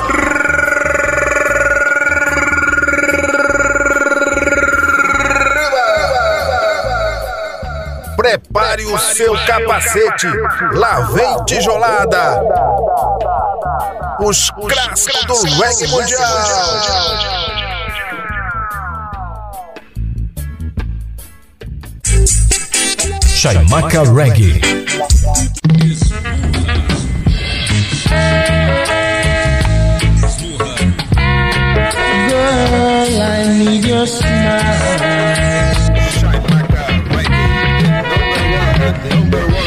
Prepare o seu capacete. Lá vem tijolada. Os clássicos do reggae mundial. Shaimaka Reggae. Girl, I need your smile.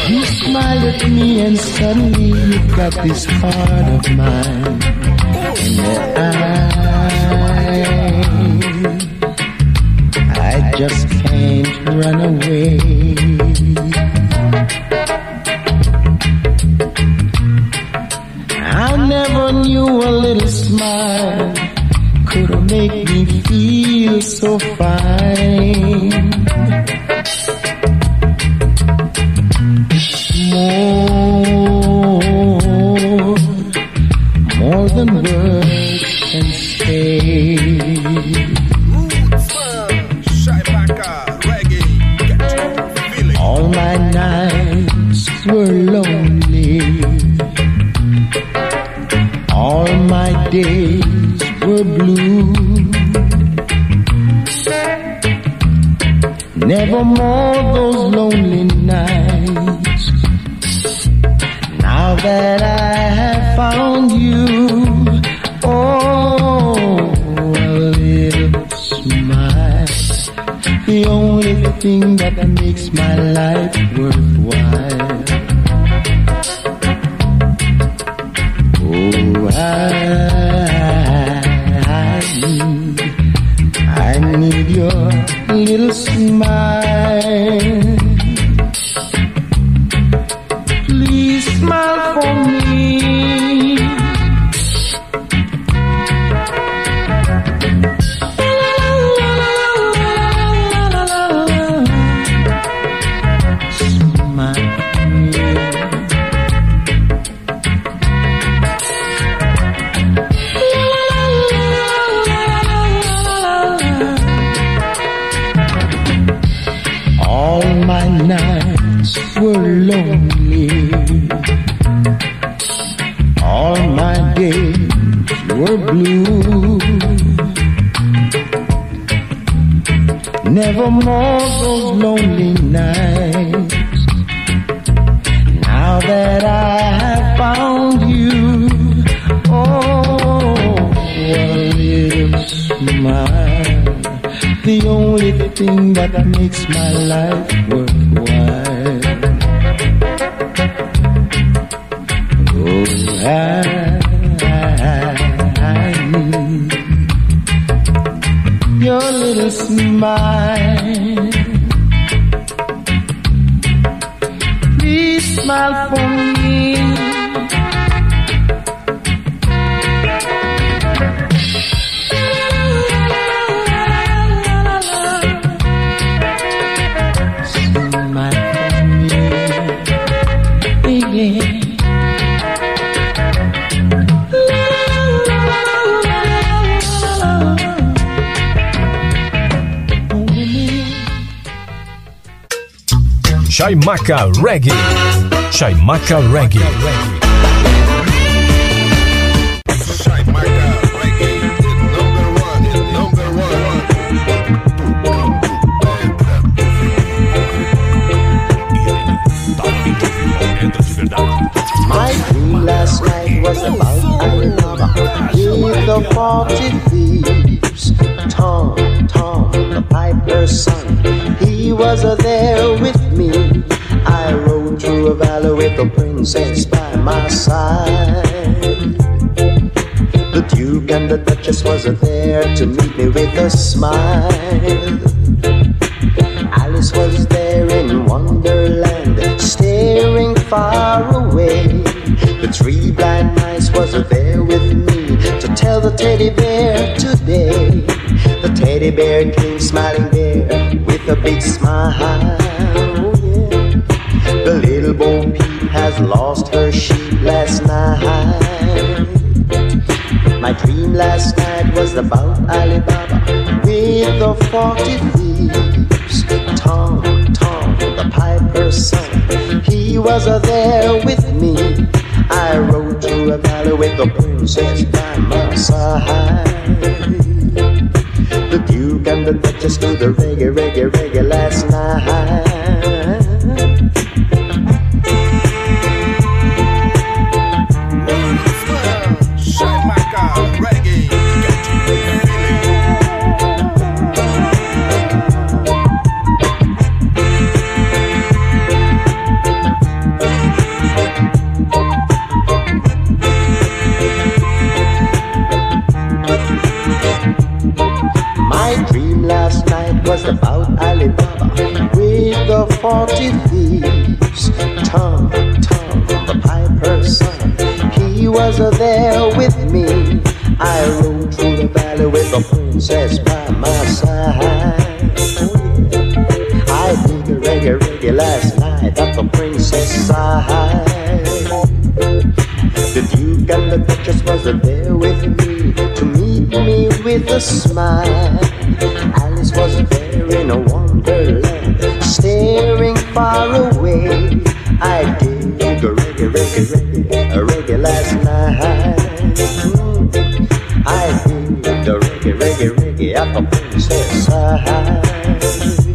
You smile at me and suddenly you got this heart of mine. And I, I just can't run away. Knew a little smile could make me feel so fine. Chaimaca Reggae. Chaimaca Reggae. My dream last night was about Alibaba with the forty thieves. Tom, Tom, the piper's son, he was there with with the princess by my side. The Duke and the Duchess was there to meet me with a smile. Alice was there in Wonderland, staring far away. The three blind mice was there with me to tell the teddy bear today. The teddy bear came smiling there with a big smile. Oh. The little Bo Peep has lost her sheep last night. My dream last night was about Alibaba with the forty thieves. Tom, Tom, the piper's son, he was there with me. I rode through a valley with the princess by my side. The Duke and the Duchess do the reggae, reggae, reggae last night. About Alibaba with the forty thieves. Tom, Tom, the piper's son, he was there with me. I rode through the valley with the princess by my side. I did the reggae, reggae last night at the princess side. The Duke and the Duchess was there with me to meet me with a smile. Was there in a wonderland, staring far away. I did the reggae, reggae, reggae, a reggae last night. I did the reggae, reggae, reggae at the princess side.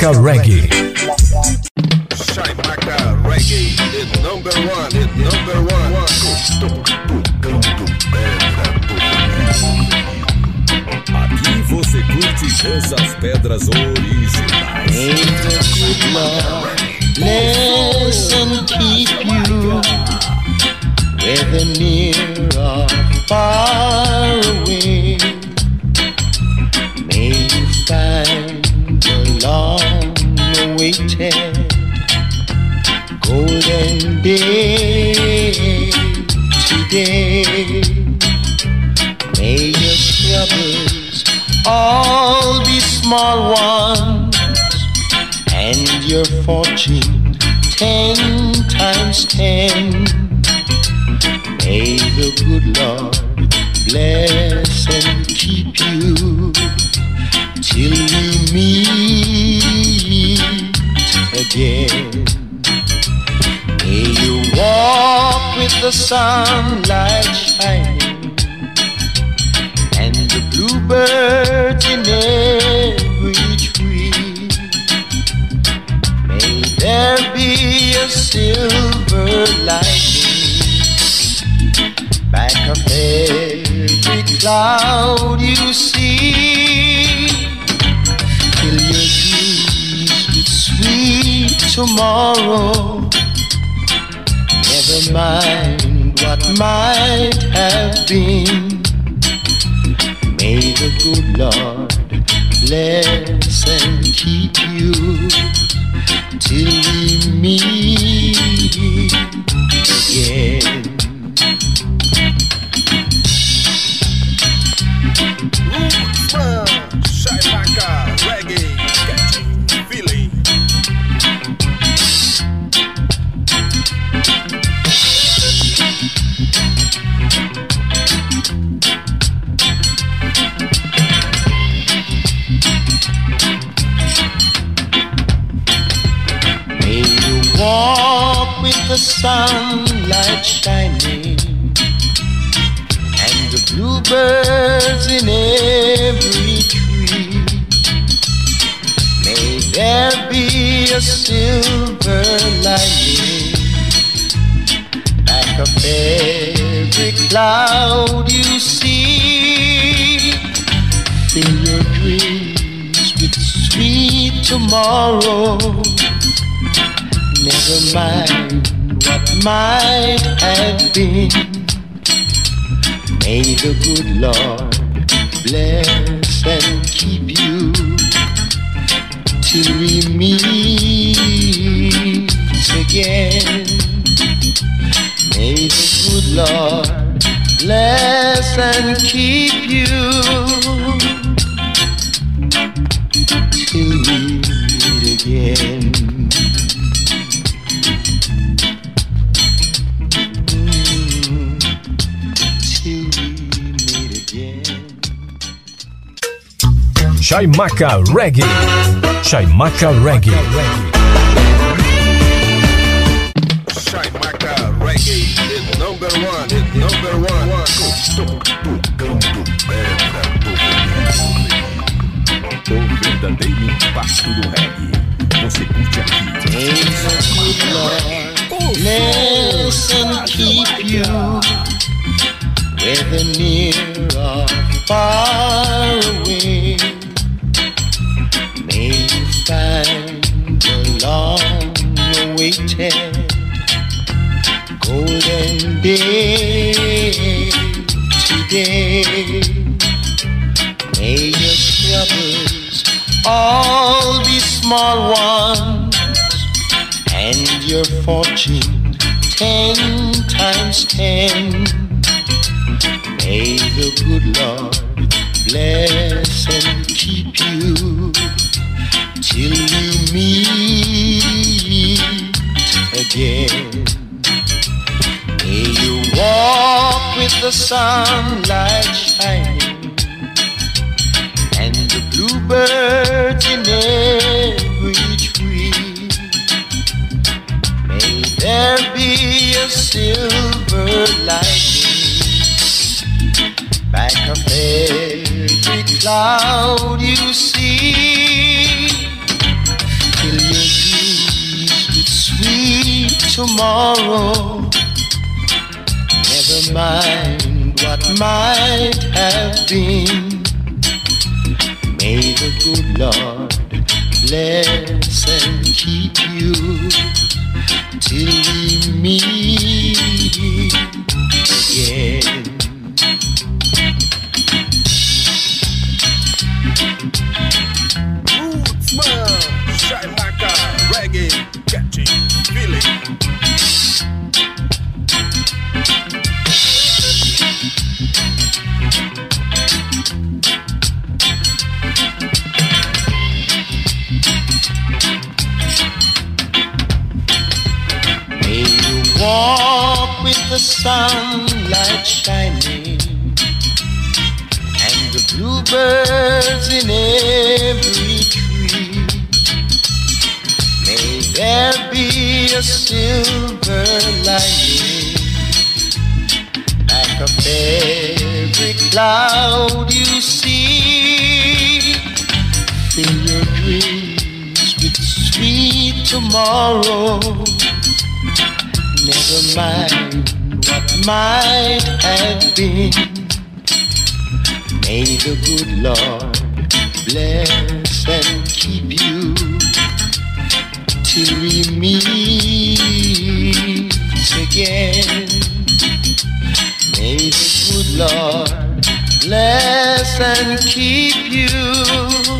Rebecca Rank. Have been. May the good Lord bless and keep you till we meet again. May the good Lord bless and keep you Chaimaca Reggae. Chaimaca Reggae. Chaimaca Reggae, the number one, the number one. Tocando pedra O verdadeiro impacto do reggae. Você curte aqui. Bless and keep you, whether near or far day today. May your troubles all be small ones and your fortune ten times times ten. May the good Lord bless and keep you till the sunlight shining and the bluebirds in every tree. May there be a silver lining back of every cloud you see. Fill your dreams with sweet tomorrow. Might have been. May the good Lord bless and keep you till we meet tomorrow. Never mind what might have been. May the good Lord bless and keep you till we meet again. May the good Lord bless and keep you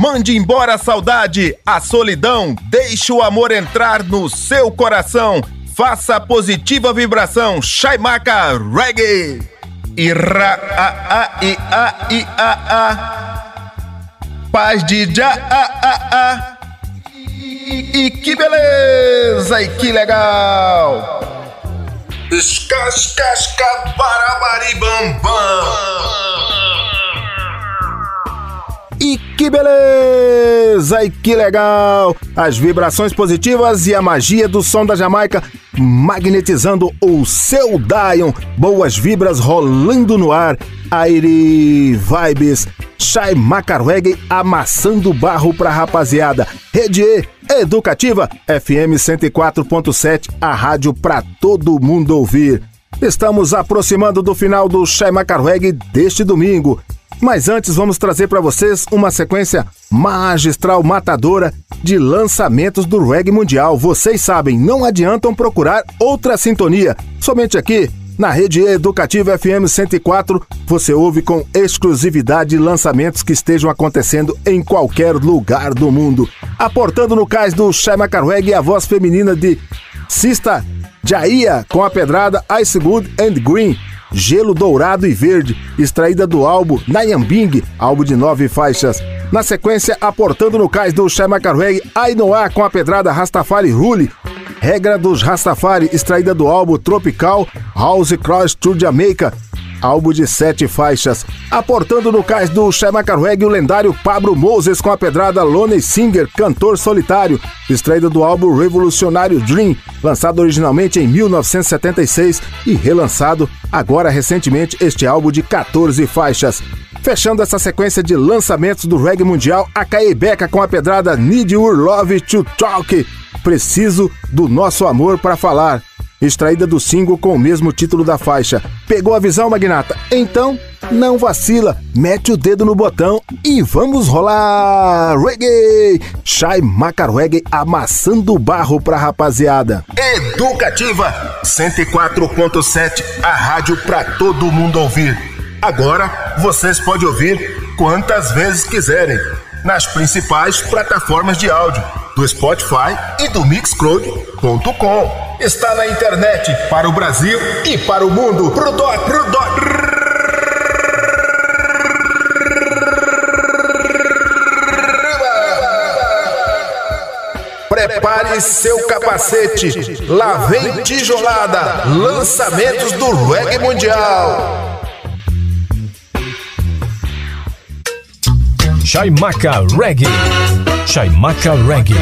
Mande embora a saudade, a solidão, deixe o amor entrar no seu coração. Faça a positiva vibração, Shaimaka Reggae. Ira a a i a i a a. Paz de já a a a. E, que beleza, e que legal. Escascasca barabari bam bam. E que beleza! E que legal! As vibrações positivas e a magia do som da Jamaica magnetizando o seu Dion. Boas vibras rolando no ar. Aire Vibes. Shai Macarweg amassando barro pra rapaziada. Rede E, Educativa, FM 104.7, a rádio pra todo mundo ouvir. Estamos aproximando do final do Shai Macarweg deste domingo. Mas antes vamos trazer para vocês uma sequência magistral matadora de lançamentos do reggae mundial. Vocês sabem, não adiantam procurar outra sintonia. Somente aqui na rede educativa FM 104 você ouve com exclusividade lançamentos que estejam acontecendo em qualquer lugar do mundo. Aportando no cais do Shai Carweg a voz feminina de Sista Jaia com a pedrada Ice Good and Green. Gelo Dourado e Verde, extraída do álbum Nayambing, álbum de nove faixas. Na sequência, aportando no cais do Shai Macarweg, Ainoa com a pedrada Rastafari Rule, Regra dos Rastafari, extraída do álbum Tropical House Cross to Jamaica. Álbum de sete faixas. Aportando no cais do Chamaca Reggae o lendário Pablo Moses com a pedrada Lone Singer, cantor solitário, extraída do álbum Revolucionário Dream, lançado originalmente em 1976 e relançado agora recentemente este álbum de 14 faixas. Fechando essa sequência de lançamentos do reggae mundial, a Caebeca com a pedrada Need Your Love to Talk, Preciso do Nosso Amor para Falar, extraída do single com o mesmo título da faixa. Pegou a visão, Magnata? Então, não vacila, mete o dedo no botão e vamos rolar reggae! Shai Macarreggae amassando barro pra rapaziada. Educativa 104.7, a rádio pra todo mundo ouvir. Agora vocês podem ouvir quantas vezes quiserem nas principais plataformas de áudio do Spotify e do Mixcloud.com. Está na internet para o Brasil e para o mundo. Pro dó, pro. Prepare seu capacete. Lá vem tijolada. Lançamentos do reggae mundial. Chaimaca Reggae. Chaimaca Reggae.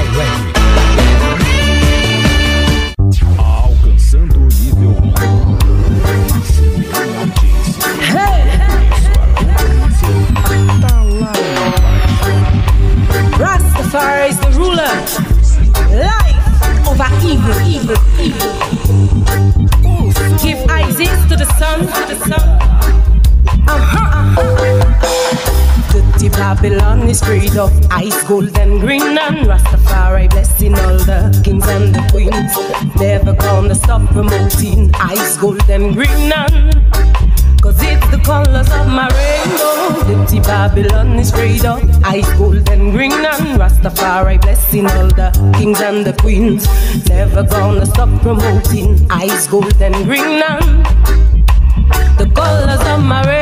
Alcançando o nível Rastafari is the ruler. Life over evil, evil, evil. Give Isaac to the sun, to the sun. Uh-huh, uh-huh. Dirty Babylon is freed of ice, gold and green and Rastafari blessing all the kings and the queens. Never gonna stop promoting ice, gold and green and Cause it's the colors of my rainbow. Dirty Babylon is straight up. Ice, gold, and green. And Rastafari blessing all the kings and the queens. Never gonna stop promoting ice, gold, and green. And the colors of my rainbow.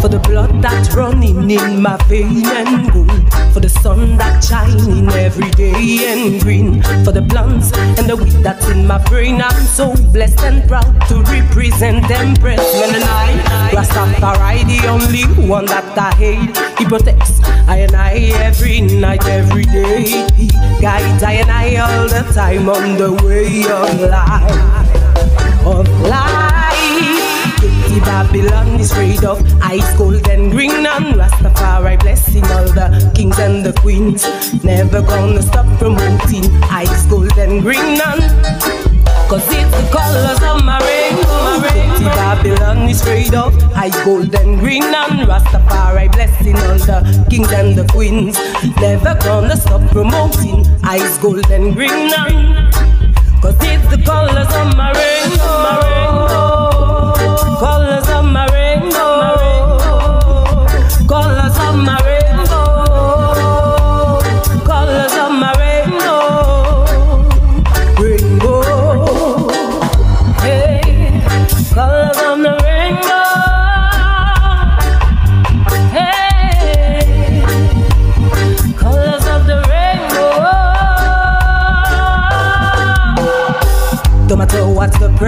For the blood that's running in my vein. And gold for the sun that's shining every day. And green for the plants and the weed that's in my brain. I'm so blessed and proud to represent Empress. When and I, Rastafari, the only one that I hate. He protects I and I every night, every day. He guides I and I all the time on the way of life. Of life. Dirty Babylon is straight up ice, gold and green and Rastafari blessing all the kings and the queens. Never gonna stop promoting ice, gold and green and Cause it's the colors of my rainbow. Dirty Babylon is straight up ice, gold and green and Rastafari blessing all the kings and the queens. Never gonna stop promoting ice, gold and green and Cause it's the colors of my rainbow. My rainbow.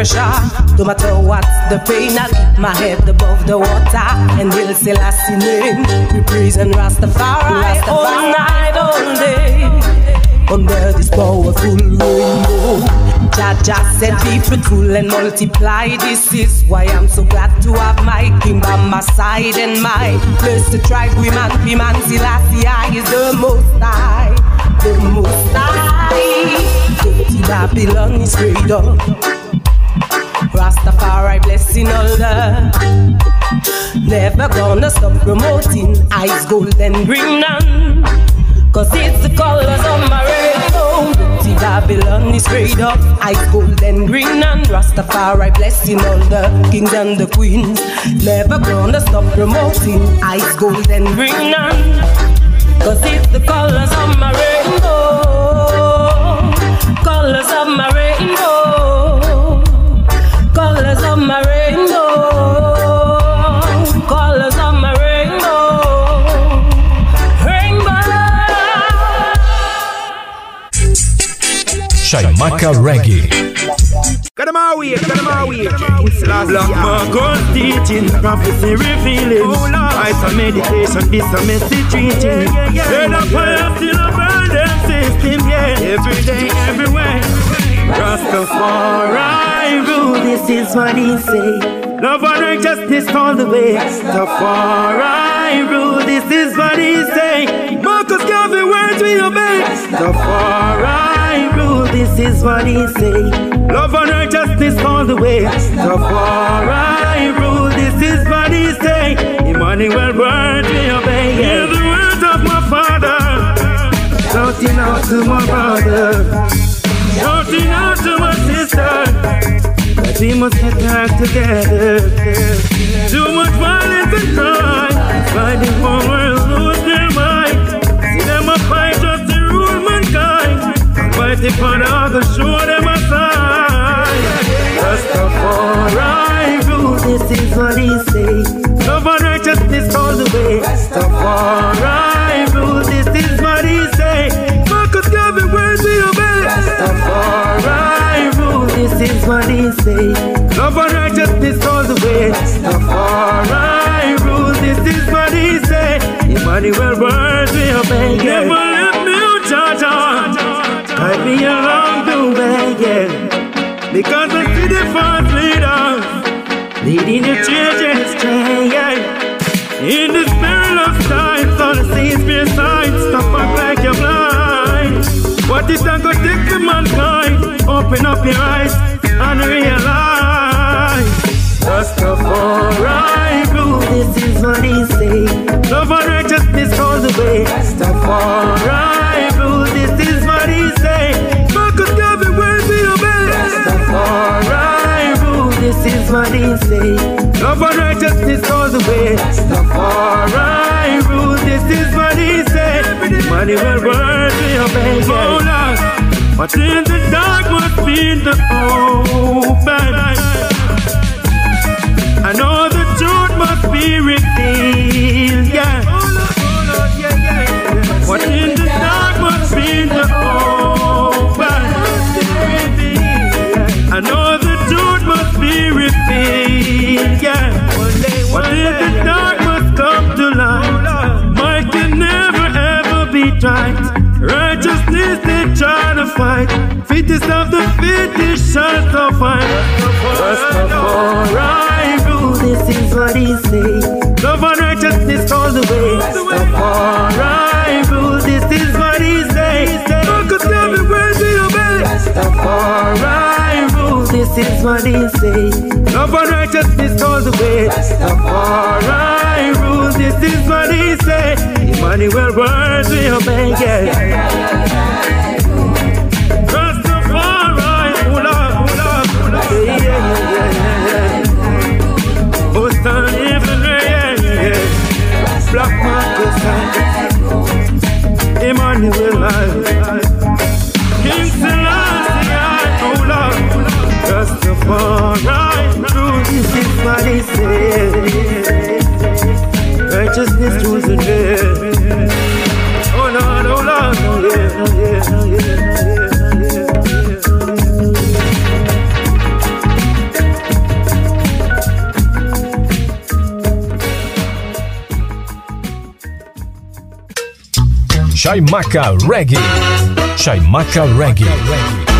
Pressure, no matter what the pain, I keep my head above the water and Hail Selassie name. We praise and Rastafari, Rastafari. all night, all day. Under this powerful rainbow, Jah said, "Be fruitful and multiply." This is why I'm so glad to have my king by my side and my to tribe. We man, we man, Selassie I is the most high, the most high. Dirty Babylon is up. Rastafari blessing all the Never gonna stop promoting ice, gold and green and Cause it's the colors of my rainbow Dirty Babylon is straight up Ice, gold and green and Rastafari blessing all the kings and the queens. Never gonna stop promoting ice, gold and green and Cause it's the colors of my rainbow Colors of my rainbow Chaimaca Reggae. Cut him out here, cut him out here. Black Marcus teaching, prophecy revealing. Ice and meditation, this a message reaching. Head up fire, still a burn them system, yeah. Every day, everywhere. Rastafari rule, this is what he say. Love and righteousness all the way. Rastafari rule, this is what he say. Marcus Garvey words we obey. Rastafari rule, this is what he say. Love and righteousness all the way. Rastafari rule, this is what he say. Emmanuel words we obey. Hear the words of my father. Shouting out to my brother. Shouting out to my sister that we must get back together. Too much violence and crime, fighting for world fighting for the other, show them a sign. Rastafari rule, this is what he say. Love and righteousness all the way. Rastafari rule, this is what he say. Marcus Garvey, words we obey. Rastafari rule, this is what he say. Love and righteousness all the way. Rastafari rule, this is what he say. Emmanuel words we obey. Never let me Jaja. Guide me along the way, yeah. Because I see the false leaders leading the children astray. In this perilous times, all the seas fear signs. Stop up like you're blind. What is that gonna take for mankind? Open up your eyes and realize. Rastafari rule, this is what he say. Love and righteousness all the way. Rastafari what say. Love and righteousness all the way. Rastafari rule, this is what he say. Emmanuel words we obey. But in the dark must be the open. I know the truth must be revealed, yeah. What in the revealed, yeah. What in the dark must come to light. Might can never ever be tried. Righteousness they try to fight. Fittest of the fittest shall survive. Rastafari rule, this is what he say. Love and righteousness all the way. Rastafari rule, this this is what he say. Love and righteousness all the way. Rastafari rule, this is what he say. Emmanuel words we obey, yeah. Rastafari, hula, hula, hula, yeah, yeah, yeah, yeah. Boston, yeah, yeah. Black Marcus, Emmanuel, King Selassie, hula, Rastafari, crucify sin. Righteousness. Oh Lord, oh Lord, oh yeah, oh yeah, oh yeah, Reggae. Shaimaka Reggae.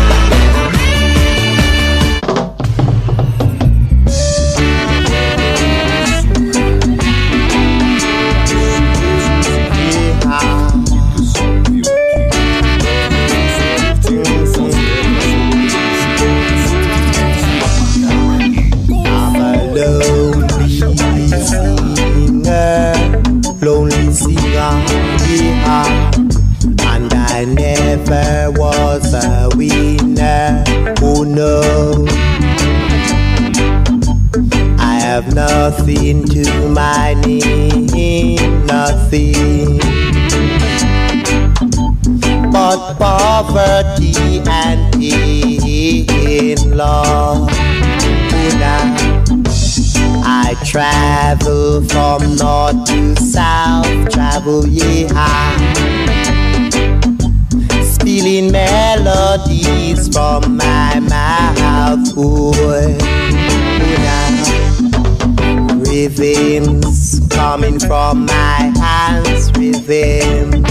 from north to south, travel ye high. Stealing melodies from my mouth, boy, ooh. Rhythms coming from my hands, rhythms.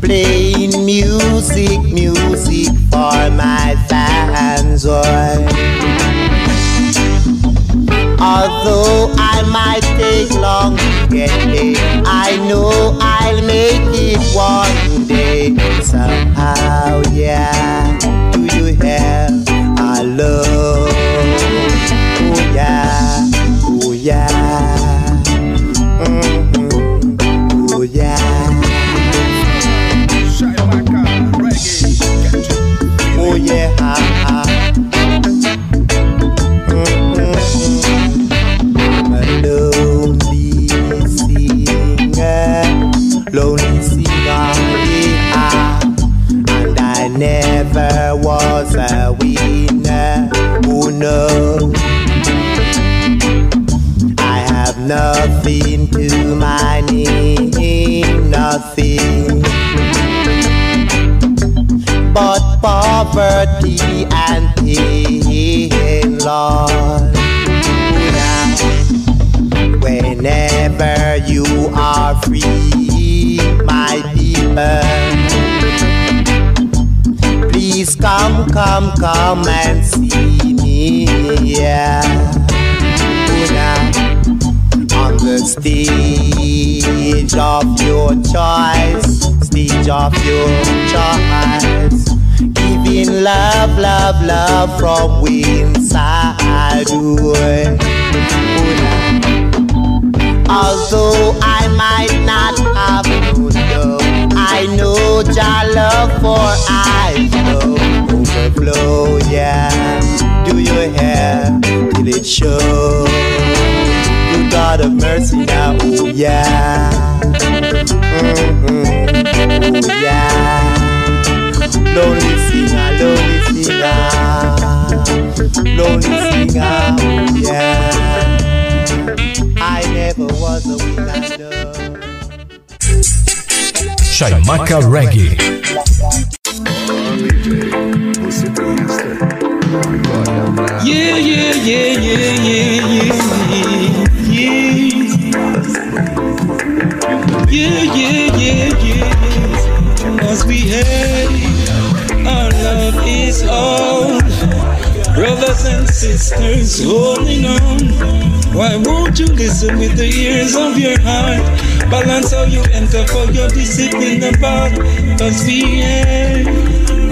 Playing music, music for my fans, oh. Although I might take long to get there, I know I'll make it one day. Somehow, yeah. Poverty and pain, Lord. Whenever you are free, my people, please come, come, come and see me. Yeah. On the stage of your choice, stage of your choice. Love, love, love from inside. Although I might not have known you, I know your love for I know overflow. Yeah, do your hair Till it shows. You God of mercy now. Yeah. Mhm. Oh yeah. Lonely singer, lonely singer, lonely singer. Yeah. I never was a winner. no. Chaimaca Reggae. Yeah, yeah, yeah, yeah, yeah, yeah, holding on. Why won't you listen with the ears of your heart? Balance how you enter for your discipline about. Cause we hate,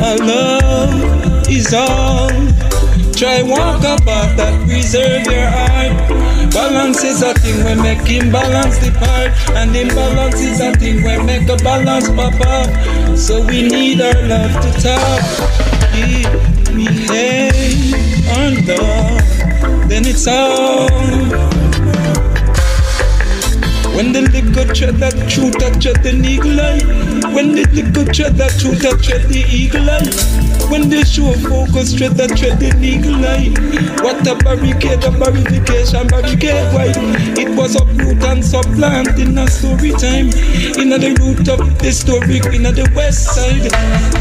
our love is all. Try walk about that, preserve your heart. Balance is a thing when make imbalance depart, and imbalance is a thing we make a balance pop up. So we need our love to talk. We hate then it's all. When the tread that true that tread the eagle eye. When the tread that true that tread the eagle eye. When they show focus tread that tread the eagle eye. What a barricade, a barrification, barricade wide. It was uproot and supplant in a story time. In the root of the story, in the west side.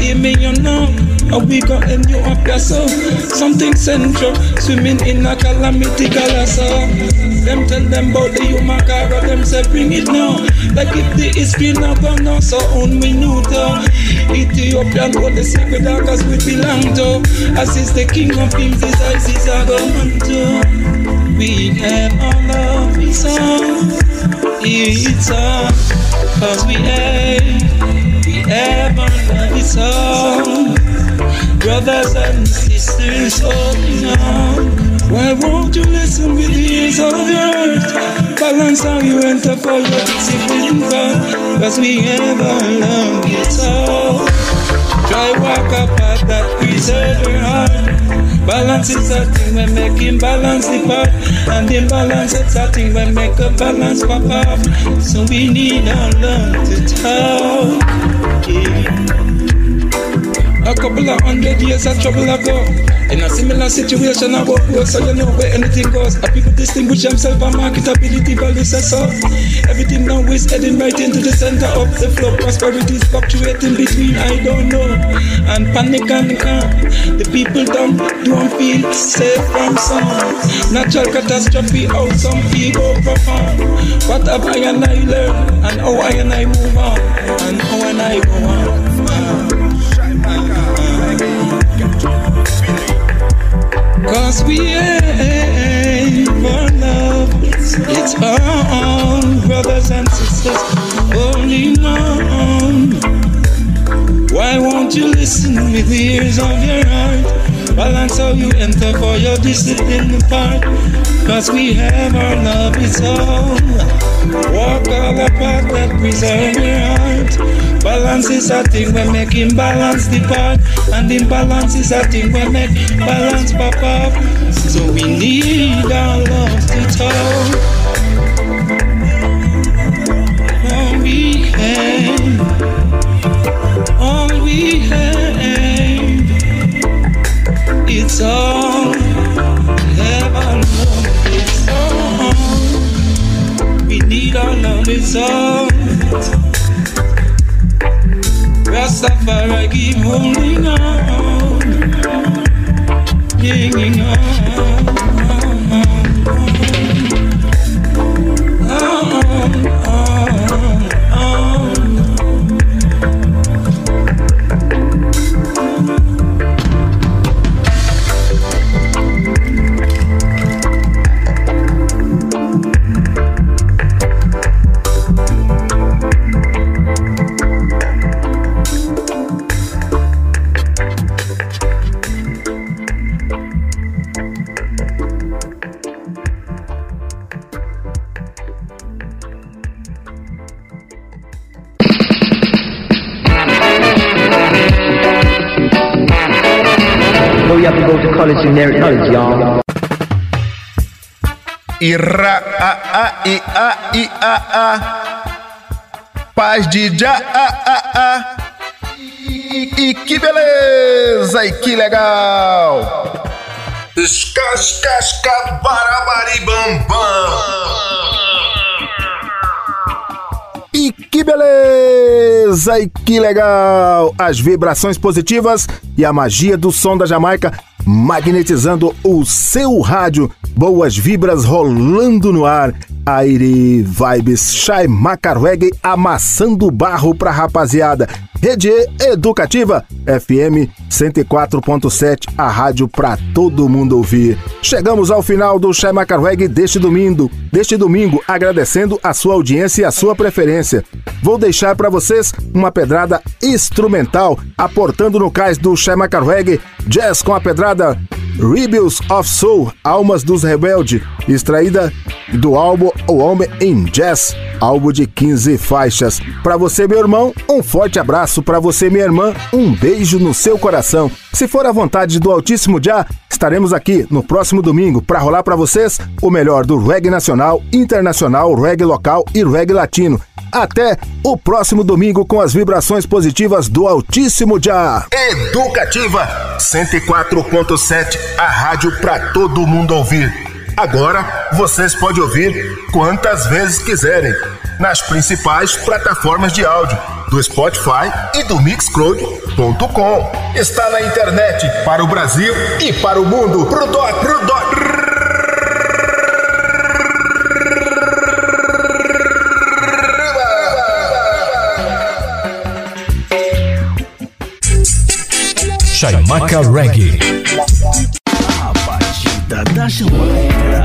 Hear me, you know. A we got end you up. Something central, swimming in a calamity galasa. Them tell them about the human car, them say bring it now. Like if the history not gone now, so on we know to. Ethiopian hold the secret cause we belong to. As is the king of kings, his eyes is a government. We have our love, it's all. It's all. Cause we have, we have our love, it's all. Brothers and sisters holding on. Why won't you listen with the ears of your heart? Balance how you enter for your discipline. Cause we our love, it's all. Try walk up at that preserve your heart. Balance is a thing when making balance depart. And imbalance is a thing when make a balance pop up. So we need our love to talk. Yeah. A couple of hundred years of trouble ago, In a similar situation, I walk close, so you know where anything goes. A people distinguish themselves by marketability, values and so. Everything now is heading right into the center of the flow. Prosperity is fluctuating between I don't know and panic and calm. The people don't don't feel safe from some natural catastrophe. How some people perform. What have I and I learned, and how I and I move on, and how and I go on. Cause we aim for love. It's on, brothers and sisters, holding on. Why won't you listen with the ears of your heart? Balance how you enter for your discipline part. Cause we have our love, it's all. Walk all the path that preserve your heart. Balance is a thing we make imbalance depart. And imbalance is a thing we make balance pop up. So we need our love to talk. All we have, all we have, it's all love. It's all we need. Our love is all. Rastafari keep holding on, hanging No, Ira, a, a, i, a, i, a, a. Paz de já, a, a, a. E, e que beleza, e que legal. Escascasca, barabaribambam. E que beleza! E que legal! As vibrações positivas e a magia do som da Jamaica magnetizando o seu rádio. Boas vibras rolando no ar. Aire Vibes Shai Macarweg amassando barro pra rapaziada. Rede Educativa FM 104.7, a rádio pra todo mundo ouvir. Chegamos ao final do Shai Macarweg deste domingo. Deste domingo, agradecendo a sua audiência e a sua preferência. Vou deixar para vocês uma pedrada instrumental, aportando no cais do Shai Macarweg, jazz com a pedrada Rebels of Soul, Almas dos Rebeldes, extraída do álbum O Homem em Jazz, álbum de 15 faixas. Para você, meu irmão, um forte abraço. Para você, minha irmã, um beijo no seu coração. Se for a vontade do Altíssimo Já, estaremos aqui no próximo domingo para rolar para vocês o melhor do reggae nacional, internacional, reggae local e reggae latino. Até o próximo domingo com as vibrações positivas do Altíssimo Já. Educativa 104.7, a rádio para todo mundo ouvir. Agora vocês podem ouvir quantas vezes quiserem nas principais plataformas de áudio do Spotify e do Mixcloud.com. Está na internet para o Brasil e para o mundo. Pro doc, pro doc. Chaimaca Reggae. A batida da Jamaica.